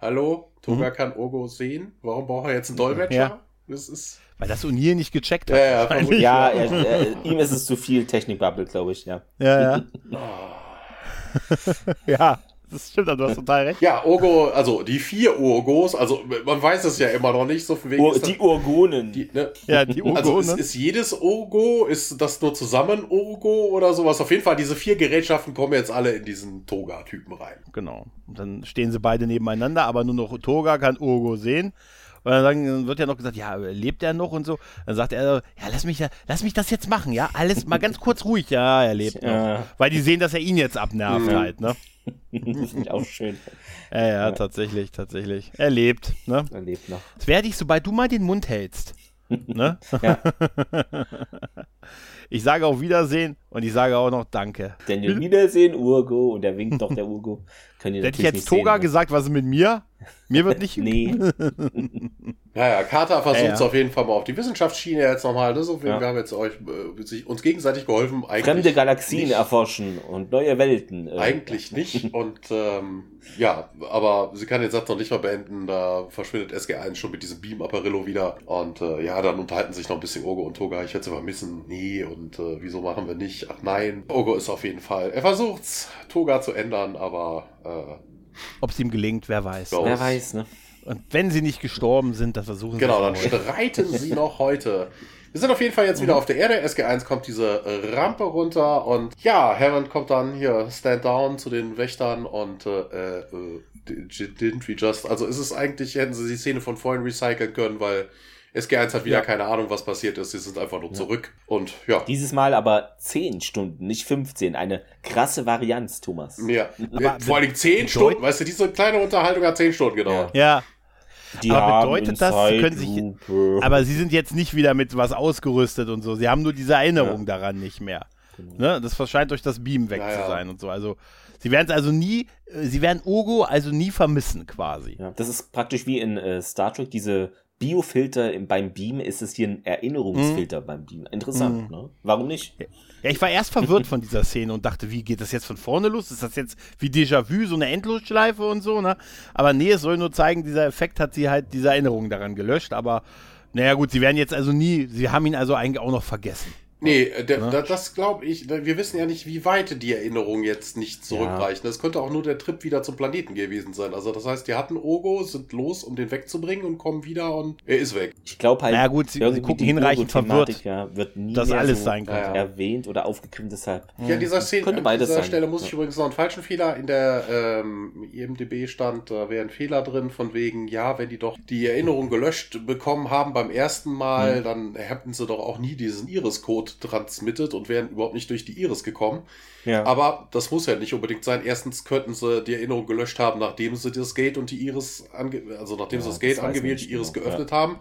Hallo, Toga mhm. kann Ogo sehen, warum braucht er jetzt einen Dolmetscher? Ja. Das ist... Weil das O'Neill nicht gecheckt hat. Ja, ja, ja er, er, ihm ist es zu viel Technikbubble, glaube ich, ja. Ja, ja. ja. Das stimmt, du hast total recht. Ja, Urgo, also die vier Urgos, also man weiß es ja immer noch nicht, so von wegen. Ur die Urgonen. Die, ne? Ja, die Urgonen. Also ist, ist, jedes Urgo, ist das nur zusammen Urgo oder sowas? Auf jeden Fall, diese vier Gerätschaften kommen jetzt alle in diesen Toga-Typen rein. Genau. Und dann stehen sie beide nebeneinander, aber nur noch Toga kann Urgo sehen. Und dann wird ja noch gesagt, ja, lebt er noch und so. Dann sagt er, ja, lass mich, lass mich das jetzt machen, ja, alles mal ganz kurz ruhig. Ja, er lebt noch. Weil die sehen, dass er ihn jetzt abnervt mhm. halt, ne? das finde ich auch schön. Ja, ja, ja, tatsächlich, tatsächlich. Er lebt, ne? Er lebt noch. Das werde ich, sobald du mal den Mund hältst. ne? Ja. Ich sage auf Wiedersehen und ich sage auch noch Danke. Daniel Wiedersehen, Urgo und der winkt doch der Urgo. Hätte ich jetzt Toga sehen, ne? gesagt, was ist mit mir? Mir wird nicht. nee. ja, ja, Carter versucht es ja, ja. auf jeden Fall mal auf die Wissenschaftsschiene jetzt nochmal. Ne? So, wir, ja. wir haben jetzt euch äh, uns gegenseitig geholfen. Fremde Galaxien nicht. erforschen und neue Welten. Äh, eigentlich nicht. Und ähm, ja, aber sie kann den Satz noch nicht mal beenden. Da verschwindet SG1 schon mit diesem Beam Apparillo wieder. Und äh, ja, dann unterhalten sich noch ein bisschen Ogo und Toga. Ich werde sie vermissen. Nee, und äh, wieso machen wir nicht? Ach nein. Ogo ist auf jeden Fall. Er versucht's, Toga zu ändern, aber äh, ob es ihm gelingt, wer weiß. Wer weiß, ne? Und wenn sie nicht gestorben sind, dann versuchen genau, sie Genau, dann streiten sie noch heute. Wir sind auf jeden Fall jetzt wieder mhm. auf der Erde. SG1 kommt diese Rampe runter und ja, Hammond kommt dann hier, stand down zu den Wächtern und äh, äh, didn't we just. Also ist es eigentlich, hätten sie die Szene von vorhin recyceln können, weil SG1 hat wieder ja. keine Ahnung, was passiert ist. Sie sind einfach nur ja. zurück. Und ja. Dieses Mal aber 10 Stunden, nicht 15. Eine krasse Varianz, Thomas. Ja. Aber Vor allem 10 Stunden. Weißt du, diese kleine Unterhaltung hat 10 Stunden gedauert. Ja. ja. Die aber bedeutet das, sie können sich. Aber sie sind jetzt nicht wieder mit was ausgerüstet und so. Sie haben nur diese Erinnerung daran nicht mehr. Genau. Ne? Das scheint durch das Beam weg zu sein und so. Also. Sie werden es also nie, äh, sie werden Ogo also nie vermissen quasi. Ja, das ist praktisch wie in äh, Star Trek, diese Biofilter im, beim Beam ist es hier ein Erinnerungsfilter mhm. beim Beam. Interessant, mhm. ne? Warum nicht? Ja, ich war erst verwirrt von dieser Szene und dachte, wie geht das jetzt von vorne los? Ist das jetzt wie Déjà-vu, so eine Endlosschleife und so, ne? Aber nee, es soll nur zeigen, dieser Effekt hat sie halt diese Erinnerung daran gelöscht, aber naja gut, sie werden jetzt also nie, sie haben ihn also eigentlich auch noch vergessen. Nee, äh, der, ja. das glaube ich, wir wissen ja nicht, wie weit die Erinnerungen jetzt nicht zurückreichen. Ja. Das könnte auch nur der Trip wieder zum Planeten gewesen sein. Also das heißt, die hatten Ogo, sind los, um den wegzubringen und kommen wieder und er ist weg. Ich glaube halt, naja, gut, sie, sie gucken hinreichend verwirrt, ja, wird nie dass alles so sein kann. erwähnt oder aufgegriffen, deshalb. Ja, an dieser Szene, könnte beides an dieser sein. Stelle muss ich übrigens noch einen falschen Fehler in der ähm, IMDB stand, da wäre ein Fehler drin von wegen, ja, wenn die doch die Erinnerung gelöscht bekommen haben beim ersten Mal, hm. dann hätten sie doch auch nie diesen Iris-Code transmitted getötet und wären überhaupt nicht durch die Iris gekommen. Ja. Aber das muss ja nicht unbedingt sein. Erstens könnten sie die Erinnerung gelöscht haben, nachdem sie das Gate und die Iris, also nachdem ja, sie das Gate angewählt, die Iris genau. geöffnet ja. haben.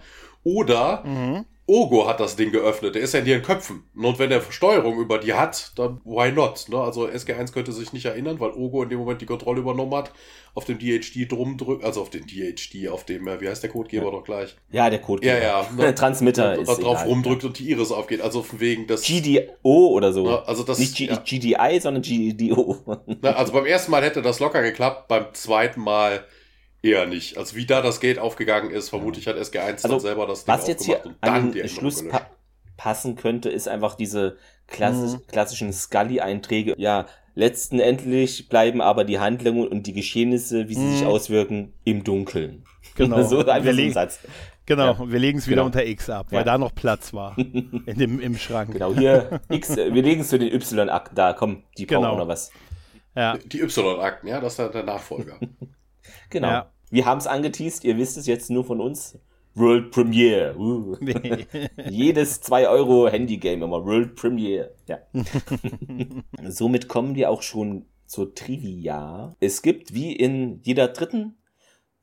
Oder mhm. Ogo hat das Ding geöffnet. Der ist ja in ihren Köpfen. Und wenn der Steuerung über die hat, dann why not? Ne? Also SG1 könnte sich nicht erinnern, weil Ogo in dem Moment die Kontrolle übernommen hat, auf dem DHD drum drückt, also auf den DHD, auf dem, äh, wie heißt der Codegeber ja. doch gleich? Ja, der Codegeber. Ja, ja. Ne? Transmitter und, und ist drauf egal, rumdrückt und die Iris aufgeht. Also von wegen das. GDO oder so. Ne? Also das, Nicht G ja. GDI, sondern GDO. Also beim ersten Mal hätte das locker geklappt, beim zweiten Mal Eher nicht. Also wie da das Gate aufgegangen ist, vermutlich hat SG1 also, dann selber das Ding was jetzt hier und dann an die Schluss pa passen könnte, ist einfach diese klassisch, mhm. klassischen Scully-Einträge. Ja, letzten Endlich bleiben aber die Handlungen und die Geschehnisse, wie sie mhm. sich auswirken, im Dunkeln. Genau. so einfach so ein Satz. Genau, ja. wir legen es wieder genau. unter X ab, weil ja. da noch Platz war in dem, im Schrank. Genau, hier X, wir legen es zu den Y-Akten, da komm, die brauchen genau. noch was. Ja. Die Y-Akten, ja, das ist der Nachfolger. Genau. Ja. Wir haben es angeteased, ihr wisst es jetzt nur von uns. World Premiere. Uh. Nee. Jedes 2 Euro Handy-Game immer. World Premiere. Ja. Somit kommen wir auch schon zur Trivia. Es gibt wie in jeder dritten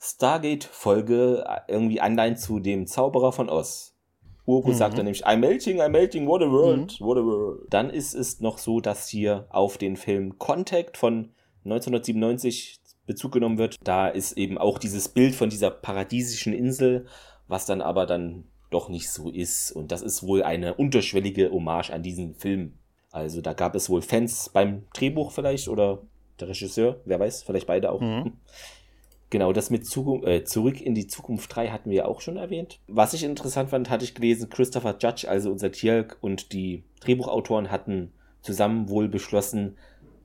Stargate-Folge irgendwie Anleihen zu dem Zauberer von Oz. Urko mhm. sagt dann nämlich, I'm melting, I'm melting, what a world, mhm. what a world. Dann ist es noch so, dass hier auf den Film Contact von 1997 Bezug genommen wird. Da ist eben auch dieses Bild von dieser paradiesischen Insel, was dann aber dann doch nicht so ist. Und das ist wohl eine unterschwellige Hommage an diesen Film. Also da gab es wohl Fans beim Drehbuch vielleicht oder der Regisseur, wer weiß, vielleicht beide auch. Mhm. Genau, das mit Zukunft, äh, Zurück in die Zukunft 3 hatten wir auch schon erwähnt. Was ich interessant fand, hatte ich gelesen, Christopher Judge, also unser Tierk und die Drehbuchautoren hatten zusammen wohl beschlossen,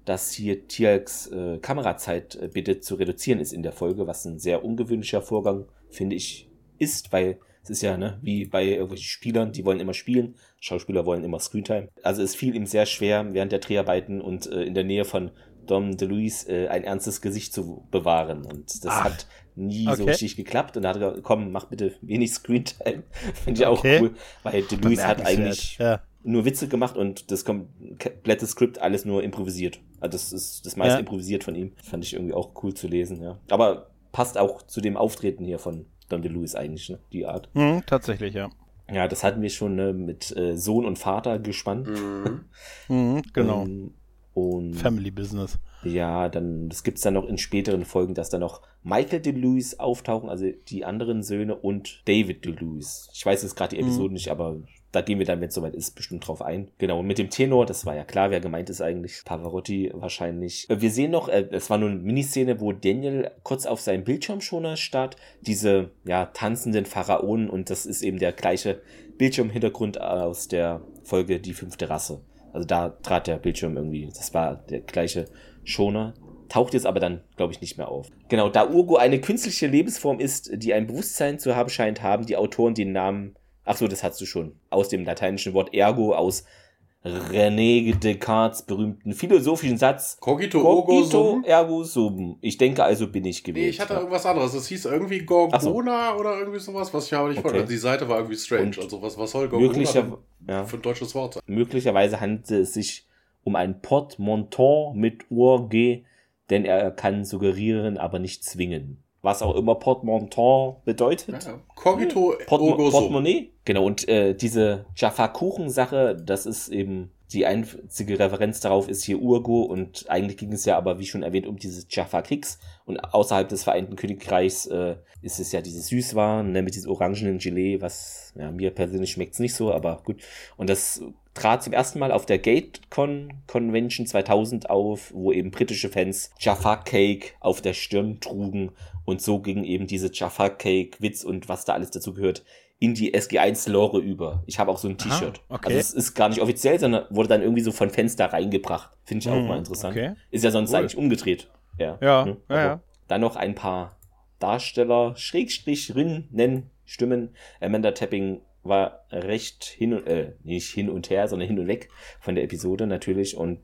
dass hier Tialks äh, Kamerazeit äh, bitte zu reduzieren ist in der Folge, was ein sehr ungewöhnlicher Vorgang, finde ich, ist, weil es ist ja ne, wie bei irgendwelchen Spielern, die wollen immer spielen, Schauspieler wollen immer Screentime. Also es fiel ihm sehr schwer, während der Dreharbeiten und äh, in der Nähe von Dom DeLuise äh, ein ernstes Gesicht zu bewahren. Und das Ach, hat nie okay. so richtig geklappt. Und da hat er gesagt, komm, mach bitte wenig Screentime. Finde ich okay. auch cool, weil DeLuise hat eigentlich ja nur Witze gemacht und das komplette Skript alles nur improvisiert. Also das ist das meiste ja. improvisiert von ihm. Fand ich irgendwie auch cool zu lesen, ja. Aber passt auch zu dem Auftreten hier von Don DeLuis eigentlich, ne? Die Art. Mhm, tatsächlich, ja. Ja, das hatten wir schon ne, mit äh, Sohn und Vater gespannt. Mhm. mhm, genau. Ähm, und Family Business. Ja, dann, das gibt's dann noch in späteren Folgen, dass dann noch Michael DeLuis auftauchen, also die anderen Söhne und David DeLuis. Ich weiß jetzt gerade die Episode mhm. nicht, aber da gehen wir dann, wenn es soweit ist, bestimmt drauf ein. Genau, und mit dem Tenor, das war ja klar, wer gemeint ist eigentlich. Pavarotti wahrscheinlich. Äh, wir sehen noch, äh, es war nur eine Miniszene, wo Daniel kurz auf seinem Bildschirmschoner starrt. Diese, ja, tanzenden Pharaonen und das ist eben der gleiche Bildschirmhintergrund aus der Folge Die fünfte Rasse. Also da trat der Bildschirm irgendwie, das war der gleiche Schoner taucht jetzt aber dann, glaube ich, nicht mehr auf. Genau, da Urgo eine künstliche Lebensform ist, die ein Bewusstsein zu haben scheint, haben die Autoren den Namen Ach so, das hast du schon. Aus dem lateinischen Wort ergo, aus René Descartes berühmten philosophischen Satz. Cogito, Cogito sum. ergo sum. Ich denke also bin ich gewählt. Nee, ich hatte irgendwas anderes. Das hieß irgendwie Gorgona so. oder irgendwie sowas, was ich aber nicht okay. Wollte. Die Seite war irgendwie strange. Und also was, was soll Gorgona möglicher, ja. für ein deutsches Wort sein? Möglicherweise handelt es sich um ein Portmanteau mit Urg, denn er kann suggerieren, aber nicht zwingen was auch immer Portmanteau bedeutet. Ja, Cogito Portmo Portemonnaie. Genau, und äh, diese Jaffa-Kuchen-Sache, das ist eben die einzige Referenz darauf ist hier Urgo und eigentlich ging es ja aber, wie schon erwähnt, um dieses Jaffa Kicks und außerhalb des Vereinten Königreichs äh, ist es ja diese Süßwaren ne, mit diesem orangenen Gelee, was ja, mir persönlich schmeckt es nicht so, aber gut. Und das trat zum ersten Mal auf der GateCon Convention 2000 auf, wo eben britische Fans Jaffa Cake auf der Stirn trugen und so ging eben diese Jaffa Cake Witz und was da alles dazu gehört in die SG1 Lore über. Ich habe auch so ein T-Shirt. Okay. Also es ist gar nicht offiziell, sondern wurde dann irgendwie so von Fans da reingebracht. Finde ich auch mm, mal interessant. Okay. Ist ja sonst cool. eigentlich umgedreht. Ja. Ja, hm. ja, ja. Dann noch ein paar Darsteller, Schrägstrich, Rinnen, Stimmen. Amanda Tapping war recht hin und, äh, nicht hin und her, sondern hin und weg von der Episode natürlich. Und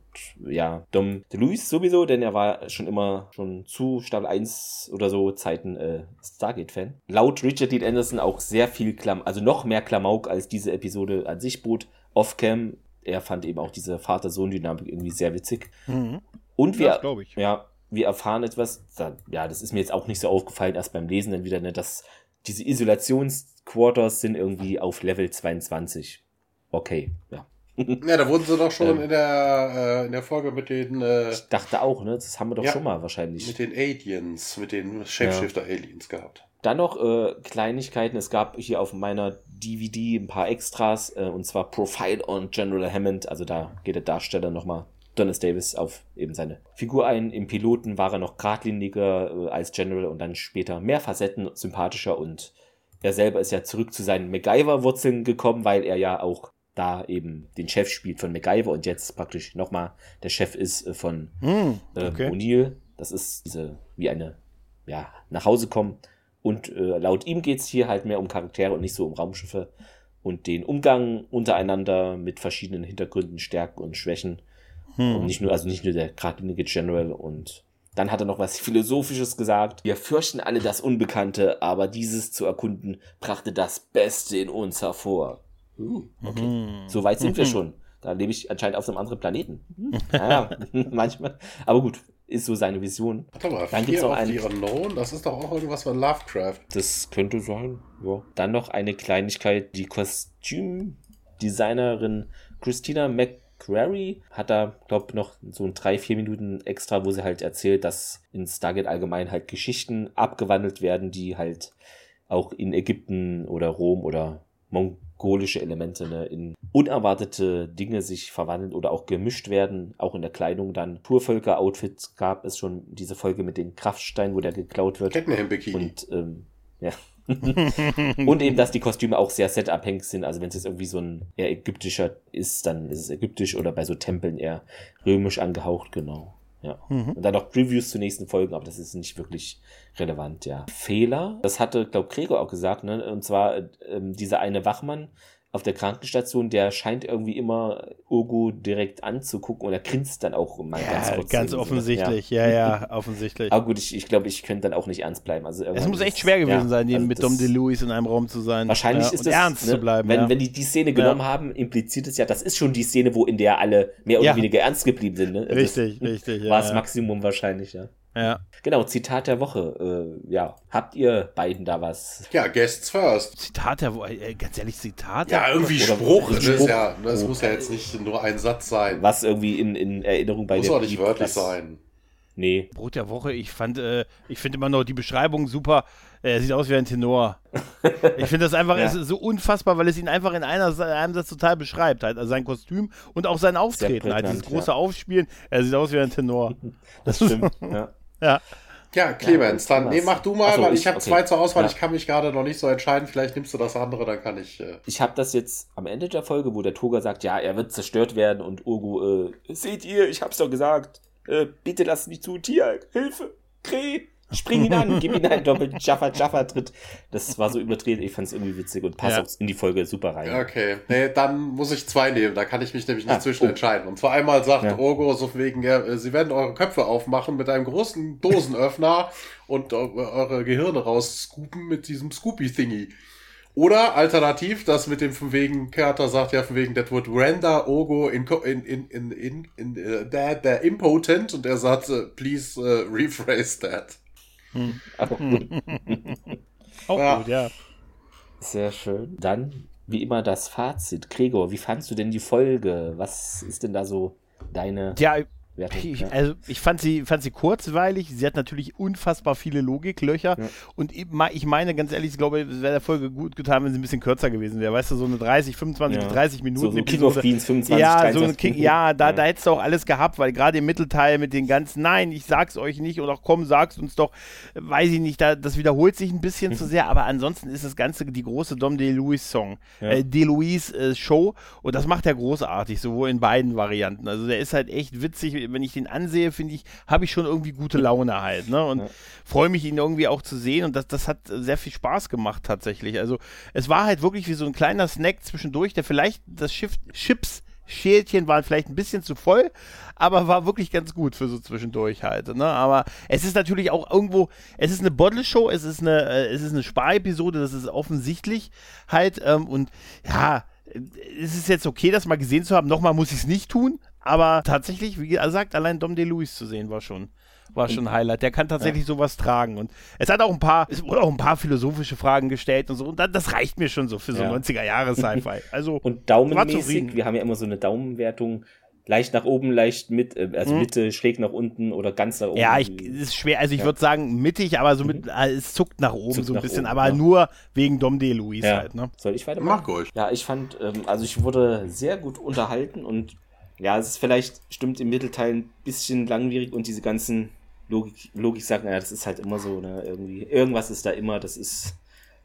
ja, Dom DeLuise sowieso, denn er war schon immer schon zu Staffel 1 oder so Zeiten äh, Stargate-Fan. Laut Richard Dean Anderson auch sehr viel Klam, also noch mehr Klamauk als diese Episode an sich bot. Off-Cam, er fand eben auch diese Vater-Sohn-Dynamik irgendwie sehr witzig. Mhm. Und wir, ja, ja, wir erfahren etwas, ja, das ist mir jetzt auch nicht so aufgefallen, erst beim Lesen dann wieder, ne, dass diese Isolationsquarters sind irgendwie auf Level 22. Okay, ja. Ja, da wurden sie doch schon ähm, in, der, äh, in der Folge mit den. Äh, ich dachte auch, ne? Das haben wir doch ja, schon mal wahrscheinlich. Mit den Aliens, mit den Shapeshifter-Aliens ja. gehabt. Dann noch äh, Kleinigkeiten. Es gab hier auf meiner DVD ein paar Extras, äh, und zwar Profile on General Hammond. Also da geht der Darsteller nochmal Donis Davis auf eben seine Figur ein. Im Piloten war er noch geradliniger äh, als General und dann später mehr Facetten, sympathischer und er selber ist ja zurück zu seinen MacGyver-Wurzeln gekommen, weil er ja auch da eben den Chef spielt von MacGyver und jetzt praktisch nochmal der Chef ist äh, von mm, okay. äh, O'Neill. Das ist diese, wie eine, ja, nach Hause kommen. Und äh, laut ihm geht es hier halt mehr um Charaktere und nicht so um Raumschiffe und den Umgang untereinander mit verschiedenen Hintergründen, Stärken und Schwächen. Hm. Und nicht nur, also nicht nur der geradlinige General und dann hat er noch was Philosophisches gesagt. Wir fürchten alle das Unbekannte, aber dieses zu erkunden brachte das Beste in uns hervor. Uh, okay. Mhm. So weit sind wir schon. Da lebe ich anscheinend auf einem anderen Planeten. Naja, manchmal. Aber gut, ist so seine Vision. Warte mal, dann gibt es noch einen. Unknown, das ist doch auch irgendwas von Lovecraft. Das könnte sein, ja. Dann noch eine Kleinigkeit. Die Kostümdesignerin Christina McQuarrie hat da, glaube ich, noch so ein drei, vier Minuten extra, wo sie halt erzählt, dass in Stargate allgemein halt Geschichten abgewandelt werden, die halt auch in Ägypten oder Rom oder Mong mongolische Elemente ne, in unerwartete Dinge sich verwandeln oder auch gemischt werden, auch in der Kleidung dann. Purvölker-Outfits gab es schon diese Folge mit den Kraftsteinen, wo der geklaut wird. Bikini. Und ähm, ja. Und eben, dass die Kostüme auch sehr setabhängig sind. Also wenn es jetzt irgendwie so ein eher ägyptischer ist, dann ist es ägyptisch oder bei so Tempeln eher römisch angehaucht, genau. Ja. Mhm. Und dann noch Previews zu nächsten Folgen, aber das ist nicht wirklich relevant, ja. Fehler, das hatte, glaube Gregor auch gesagt, ne? Und zwar ähm, dieser eine Wachmann, auf der Krankenstation, der scheint irgendwie immer Urgo direkt anzugucken und er grinst dann auch mal ja, ganz kurz. Ganz offensichtlich, ja. ja, ja, offensichtlich. Aber gut, ich, ich glaube, ich könnte dann auch nicht ernst bleiben. Also es muss echt schwer gewesen ja, sein, also mit Dom DeLuis in einem Raum zu sein. Wahrscheinlich ist es ernst ne, zu bleiben. Wenn, wenn die die Szene genommen haben, impliziert es ja, das ist schon die Szene, wo in der alle mehr oder weniger ernst geblieben sind. Ne? Richtig, das richtig. War das Maximum wahrscheinlich, ja. Ja. Genau, Zitat der Woche. Äh, ja, habt ihr beiden da was? Ja, Guests first. Zitat der Woche, äh, ganz ehrlich, Zitat Ja, irgendwie Oder Spruch. Das, Spruch. Ja, das oh. muss ja jetzt nicht nur ein Satz sein. Was irgendwie in, in Erinnerung bei muss Muss auch nicht wörtlich sein. Nee. Brot der Woche, ich fand, äh, ich finde immer noch die Beschreibung super. Er sieht aus wie ein Tenor. ich finde das einfach ja. so unfassbar, weil es ihn einfach in, einer, in einem Satz total beschreibt. Halt. Also sein Kostüm und auch sein Auftreten. Halt. Dieses große ja. Aufspielen. Er sieht aus wie ein Tenor. Das stimmt, ja. Ja. Ja, Clemens, ja, dann nee, mach du mal, so, weil ich, ich habe okay. zwei zur Auswahl. Ja. Ich kann mich gerade noch nicht so entscheiden. Vielleicht nimmst du das andere, dann kann ich. Äh ich habe das jetzt am Ende der Folge, wo der Toga sagt, ja, er wird zerstört werden und Urgu, äh, seht ihr, ich hab's doch gesagt. Äh, bitte lasst mich zu, Tier, Hilfe, Krähe. Spring ihn an, gib ihm einen doppelten Jaffa Jaffa Tritt. Das war so überdreht, ich fand es irgendwie witzig und passt ja. auch in die Folge super rein. Okay, nee, dann muss ich zwei nehmen, da kann ich mich nämlich nicht ah, zwischen oh. entscheiden. Und zwar einmal sagt ja. Ogo so wegen, ja, sie werden eure Köpfe aufmachen mit einem großen Dosenöffner und eure Gehirne rausscoopen mit diesem Scoopy-Thingy. Oder alternativ, das mit dem von wegen, Carter sagt ja von wegen, that would render Ogo in, in, in, in, in, in uh, that, that impotent und er sagt, uh, please uh, rephrase that. Hm. Aber gut. Auch ja. gut, ja. Sehr schön. Dann, wie immer, das Fazit. Gregor, wie fandst du denn die Folge? Was ist denn da so deine. Ja, ich, ja. Also ich fand sie, fand sie kurzweilig. Sie hat natürlich unfassbar viele Logiklöcher. Ja. Und ich meine, ganz ehrlich, ich glaube, es wäre der Folge gut getan, wenn sie ein bisschen kürzer gewesen wäre. Weißt du, so eine 30, 25 ja. bis 30 Minuten. So, so King of Beans, 25, ja, so ein King, ja, da, da hättest du auch alles gehabt, weil gerade im Mittelteil mit den ganzen, nein, ich sag's euch nicht oder komm, sag's uns doch, weiß ich nicht, da, das wiederholt sich ein bisschen zu sehr, aber ansonsten ist das Ganze die große Dom DeLuise Song, äh, DeLuise äh, Show und das macht er großartig, sowohl in beiden Varianten. Also der ist halt echt witzig, wenn ich den ansehe, finde ich, habe ich schon irgendwie gute Laune halt. Ne? Und ja. freue mich, ihn irgendwie auch zu sehen. Und das, das hat sehr viel Spaß gemacht tatsächlich. Also es war halt wirklich wie so ein kleiner Snack zwischendurch, der vielleicht das Schiff, Chips Schälchen waren vielleicht ein bisschen zu voll, aber war wirklich ganz gut für so zwischendurch halt. Ne? Aber es ist natürlich auch irgendwo, es ist eine Bottle-Show, es ist eine, äh, es ist eine Sparepisode, das ist offensichtlich halt. Ähm, und ja, es ist jetzt okay, das mal gesehen zu haben. Nochmal muss ich es nicht tun, aber tatsächlich, wie gesagt, allein Dom DeLuis zu sehen war schon war schon ein Highlight. Der kann tatsächlich ja. sowas tragen. Und es hat auch ein paar, es wurden auch ein paar philosophische Fragen gestellt und so. Und das reicht mir schon so für so ja. 90er Jahre Sci-Fi. Also und daumenmäßig, wir haben ja immer so eine Daumenwertung leicht nach oben, leicht mit, äh, also mhm. Mitte schräg nach unten oder ganz nach oben. Ja, ich, ist schwer. Also ich ja. würde sagen mittig, aber so mit, mhm. äh, es zuckt nach oben zuckt so ein bisschen, oben, aber ja. nur wegen Dom De Luis ja. halt. Ne? Soll ich weitermachen? Mach euch. Ja, ich fand, ähm, also ich wurde sehr gut unterhalten und ja, es ist vielleicht, stimmt im Mittelteil ein bisschen langwierig und diese ganzen Logik, Logik sagen, ja, das ist halt immer so, ne, irgendwie, irgendwas ist da immer, das ist,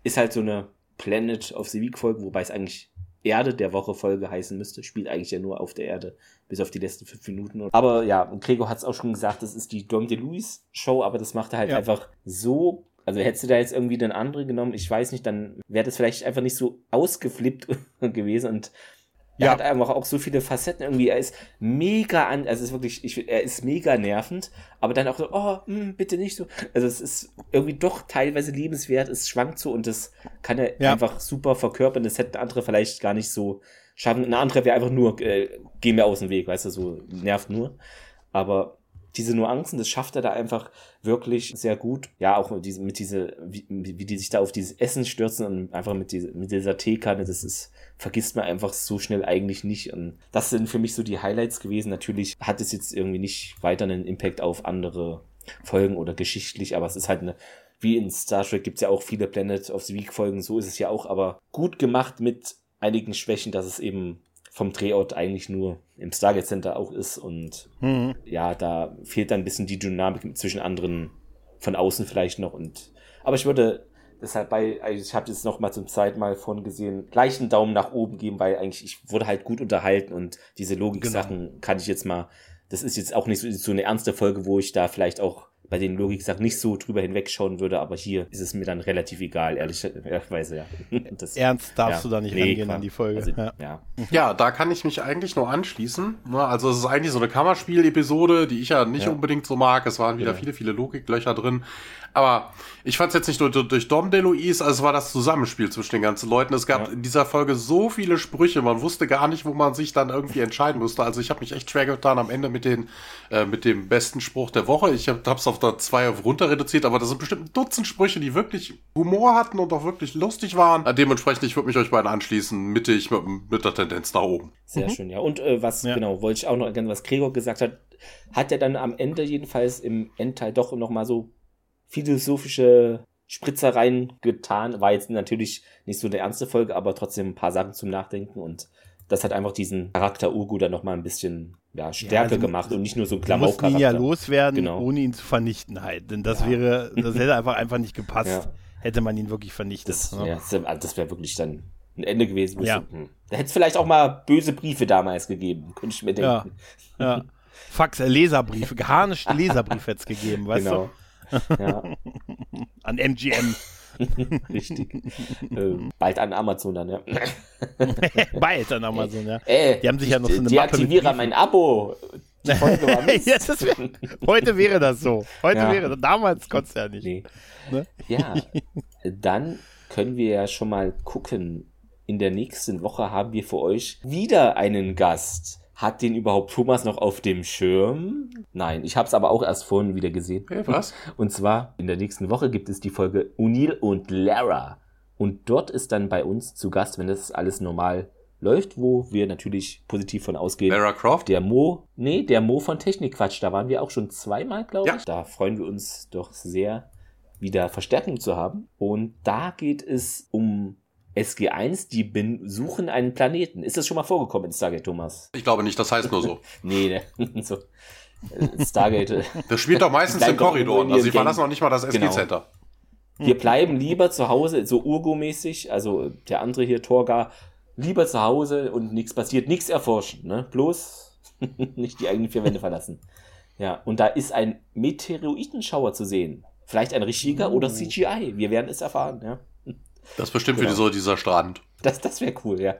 ist halt so eine Planet of the Week Folge, wobei es eigentlich Erde der Woche Folge heißen müsste, spielt eigentlich ja nur auf der Erde, bis auf die letzten fünf Minuten. Aber ja, und Gregor hat es auch schon gesagt, das ist die Dom DeLuise Show, aber das macht er halt ja. einfach so also hättest du da jetzt irgendwie den anderen genommen, ich weiß nicht, dann wäre das vielleicht einfach nicht so ausgeflippt gewesen und er ja. hat einfach auch so viele Facetten irgendwie. Er ist mega an, also es ist wirklich, ich, er ist mega nervend, aber dann auch so, oh, mh, hm, bitte nicht so. Also es ist irgendwie doch teilweise liebenswert, es schwankt so und das kann er ja. einfach super verkörpern. Das hätten andere vielleicht gar nicht so schaffen. Eine andere wäre einfach nur, äh, geh mir aus dem Weg, weißt du, so nervt nur. Aber diese Nuancen, das schafft er da einfach wirklich sehr gut. Ja, auch mit diese, mit diese wie, wie die sich da auf dieses Essen stürzen und einfach mit, diese, mit dieser Teekanne, das ist, vergisst man einfach so schnell eigentlich nicht. Und das sind für mich so die Highlights gewesen. Natürlich hat es jetzt irgendwie nicht weiter einen Impact auf andere Folgen oder geschichtlich, aber es ist halt eine, wie in Star Trek gibt es ja auch viele Planet of the Week Folgen, so ist es ja auch, aber gut gemacht mit einigen Schwächen, dass es eben vom Drehort eigentlich nur im Stargate Center auch ist und mhm. ja, da fehlt dann ein bisschen die Dynamik zwischen anderen von außen vielleicht noch und aber ich würde deshalb bei, also ich habe jetzt noch mal zum zweiten Mal von gesehen, gleich einen Daumen nach oben geben, weil eigentlich ich wurde halt gut unterhalten und diese Logik-Sachen genau. kann ich jetzt mal, das ist jetzt auch nicht so, so eine ernste Folge, wo ich da vielleicht auch bei den Logik-Sachen nicht so drüber hinwegschauen würde, aber hier ist es mir dann relativ egal, ehrlicherweise, ja. Das, Ernst darfst ja, du da nicht nee, rangehen klar. an die Folge. Also, ja. Ja. ja. da kann ich mich eigentlich nur anschließen. Ne, also es ist eigentlich so eine Kammerspiel-Episode, die ich ja nicht unbedingt so mag. Es waren wieder viele, viele Logiklöcher drin. Aber ich fand es jetzt nicht nur durch Dom DeLuise, also es war das Zusammenspiel zwischen den ganzen Leuten. Es gab ja. in dieser Folge so viele Sprüche, man wusste gar nicht, wo man sich dann irgendwie entscheiden musste. Also ich habe mich echt schwer getan am Ende mit, den, äh, mit dem besten Spruch der Woche. Ich habe es auf der 2 runter reduziert, aber das sind bestimmt ein Dutzend Sprüche, die wirklich Humor hatten und auch wirklich lustig waren. Dementsprechend, ich würde mich euch beiden anschließen, mittig mit, mit der Tendenz nach oben. Sehr mhm. schön, ja. Und äh, was, ja. genau, wollte ich auch noch ergänzen, was Gregor gesagt hat, hat er dann am Ende jedenfalls im Endteil doch noch mal so philosophische Spritzereien getan. War jetzt natürlich nicht so eine ernste Folge, aber trotzdem ein paar Sachen zum Nachdenken und das hat einfach diesen Charakter Urgu dann nochmal ein bisschen ja, stärker ja, also, gemacht und nicht nur so ein Klamauk-Charakter. ihn ja loswerden, genau. ohne ihn zu vernichten halt. Denn das ja. wäre, das hätte einfach einfach nicht gepasst, ja. hätte man ihn wirklich vernichtet. Das, ne? ja, das wäre wirklich dann ein Ende gewesen. Ja. Hm. Da hätte es vielleicht auch mal böse Briefe damals gegeben, könnte ich mir denken. Ja. Fax, äh, Leserbriefe, geharnischte Leserbriefe hätte es gegeben, weißt genau. du? Ja. An MGM. Richtig. ähm, bald an Amazon dann, ja. bald an Amazon, ja. Äh, die haben sich ja noch so eine Deaktiviere Mappe mein Abo. ja, wär, heute wäre das so. Heute ja. wäre das. Damals konntest du ja nicht. Nee. Ne? Ja. Dann können wir ja schon mal gucken. In der nächsten Woche haben wir für euch wieder einen Gast. Hat den überhaupt Thomas noch auf dem Schirm? Nein, ich habe es aber auch erst vorhin wieder gesehen. Hey, was? Und zwar in der nächsten Woche gibt es die Folge O'Neill und Lara. Und dort ist dann bei uns zu Gast, wenn das alles normal läuft, wo wir natürlich positiv von ausgehen. Lara Croft? Der Mo, nee, der Mo von Technikquatsch, da waren wir auch schon zweimal, glaube ja. ich. Da freuen wir uns doch sehr, wieder Verstärkung zu haben. Und da geht es um SG1, die suchen einen Planeten. Ist das schon mal vorgekommen in Stargate, Thomas? Ich glaube nicht, das heißt nur so. nee, ne, so. Äh, Stargate. Äh, das spielt doch meistens in Korridoren. Also, sie verlassen noch nicht mal das SG-Center. Genau. Wir bleiben lieber zu Hause, so Urgo-mäßig, also der andere hier, Torga, lieber zu Hause und nichts passiert, nichts erforschen, ne? Bloß nicht die eigenen vier Wände verlassen. Ja, und da ist ein Meteoritenschauer zu sehen. Vielleicht ein richtiger oder CGI. Wir werden es erfahren, ja. Das ist bestimmt genau. wie so dieser Strand. Das, das wäre cool, ja.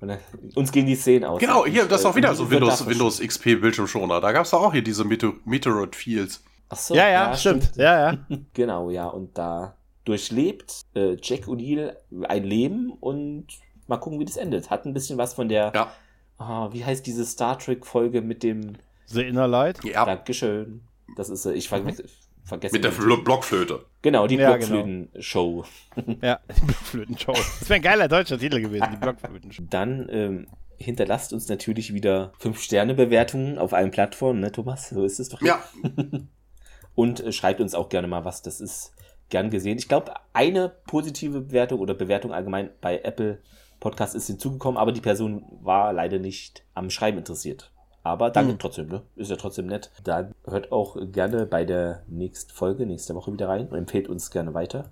Und dann, uns gehen die Szenen aus. Genau, hier, das ist auch wieder so Windows, Windows XP Bildschirmschoner. Da gab es auch hier diese Meteor Meteoroid Fields. Ach so, ja, ja, ja stimmt. stimmt. Ja, ja. genau, ja. Und da durchlebt äh, Jack O'Neill ein Leben und mal gucken, wie das endet. Hat ein bisschen was von der ja. Oh, wie heißt diese Star Trek-Folge mit dem. The Inner Light? Ja. Dankeschön. Das ist, äh, ich vergesse. Vergessen Mit der Fl Blockflöte. Genau, die ja, genau. Blockflöten-Show. Genau. ja, die Blockflöten-Show. Das wäre ein geiler deutscher Titel gewesen, die Blockflöten-Show. Dann ähm, hinterlasst uns natürlich wieder 5-Sterne-Bewertungen auf allen Plattformen, ne, Thomas? So ist es doch. Ja. Und äh, schreibt uns auch gerne mal was. Das ist gern gesehen. Ich glaube, eine positive Bewertung oder Bewertung allgemein bei Apple Podcast ist hinzugekommen, aber die Person war leider nicht am Schreiben interessiert. Aber danke mhm. trotzdem, ne? Ist ja trotzdem nett. Dann hört auch gerne bei der nächsten Folge, nächste Woche wieder rein und empfehlt uns gerne weiter.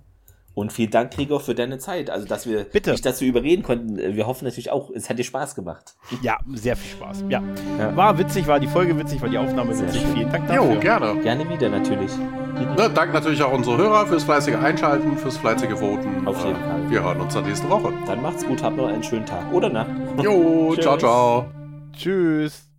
Und vielen Dank, Gregor, für deine Zeit. Also, dass wir Bitte. dich dazu überreden konnten. Wir hoffen natürlich auch, es hat dir Spaß gemacht. Ja, sehr viel Spaß. Ja. ja. War witzig, war die Folge witzig, war die Aufnahme sehr witzig. Schön. Vielen Dank dafür. Jo, gerne. Gerne wieder, natürlich. Ne, Dank natürlich auch unsere Hörer fürs fleißige Einschalten, fürs fleißige Voten. Auf jeden Fall. Wir hören uns dann nächste Woche. Dann macht's gut, habt noch einen schönen Tag oder Nacht. Jo, ciao, ciao. Tschüss.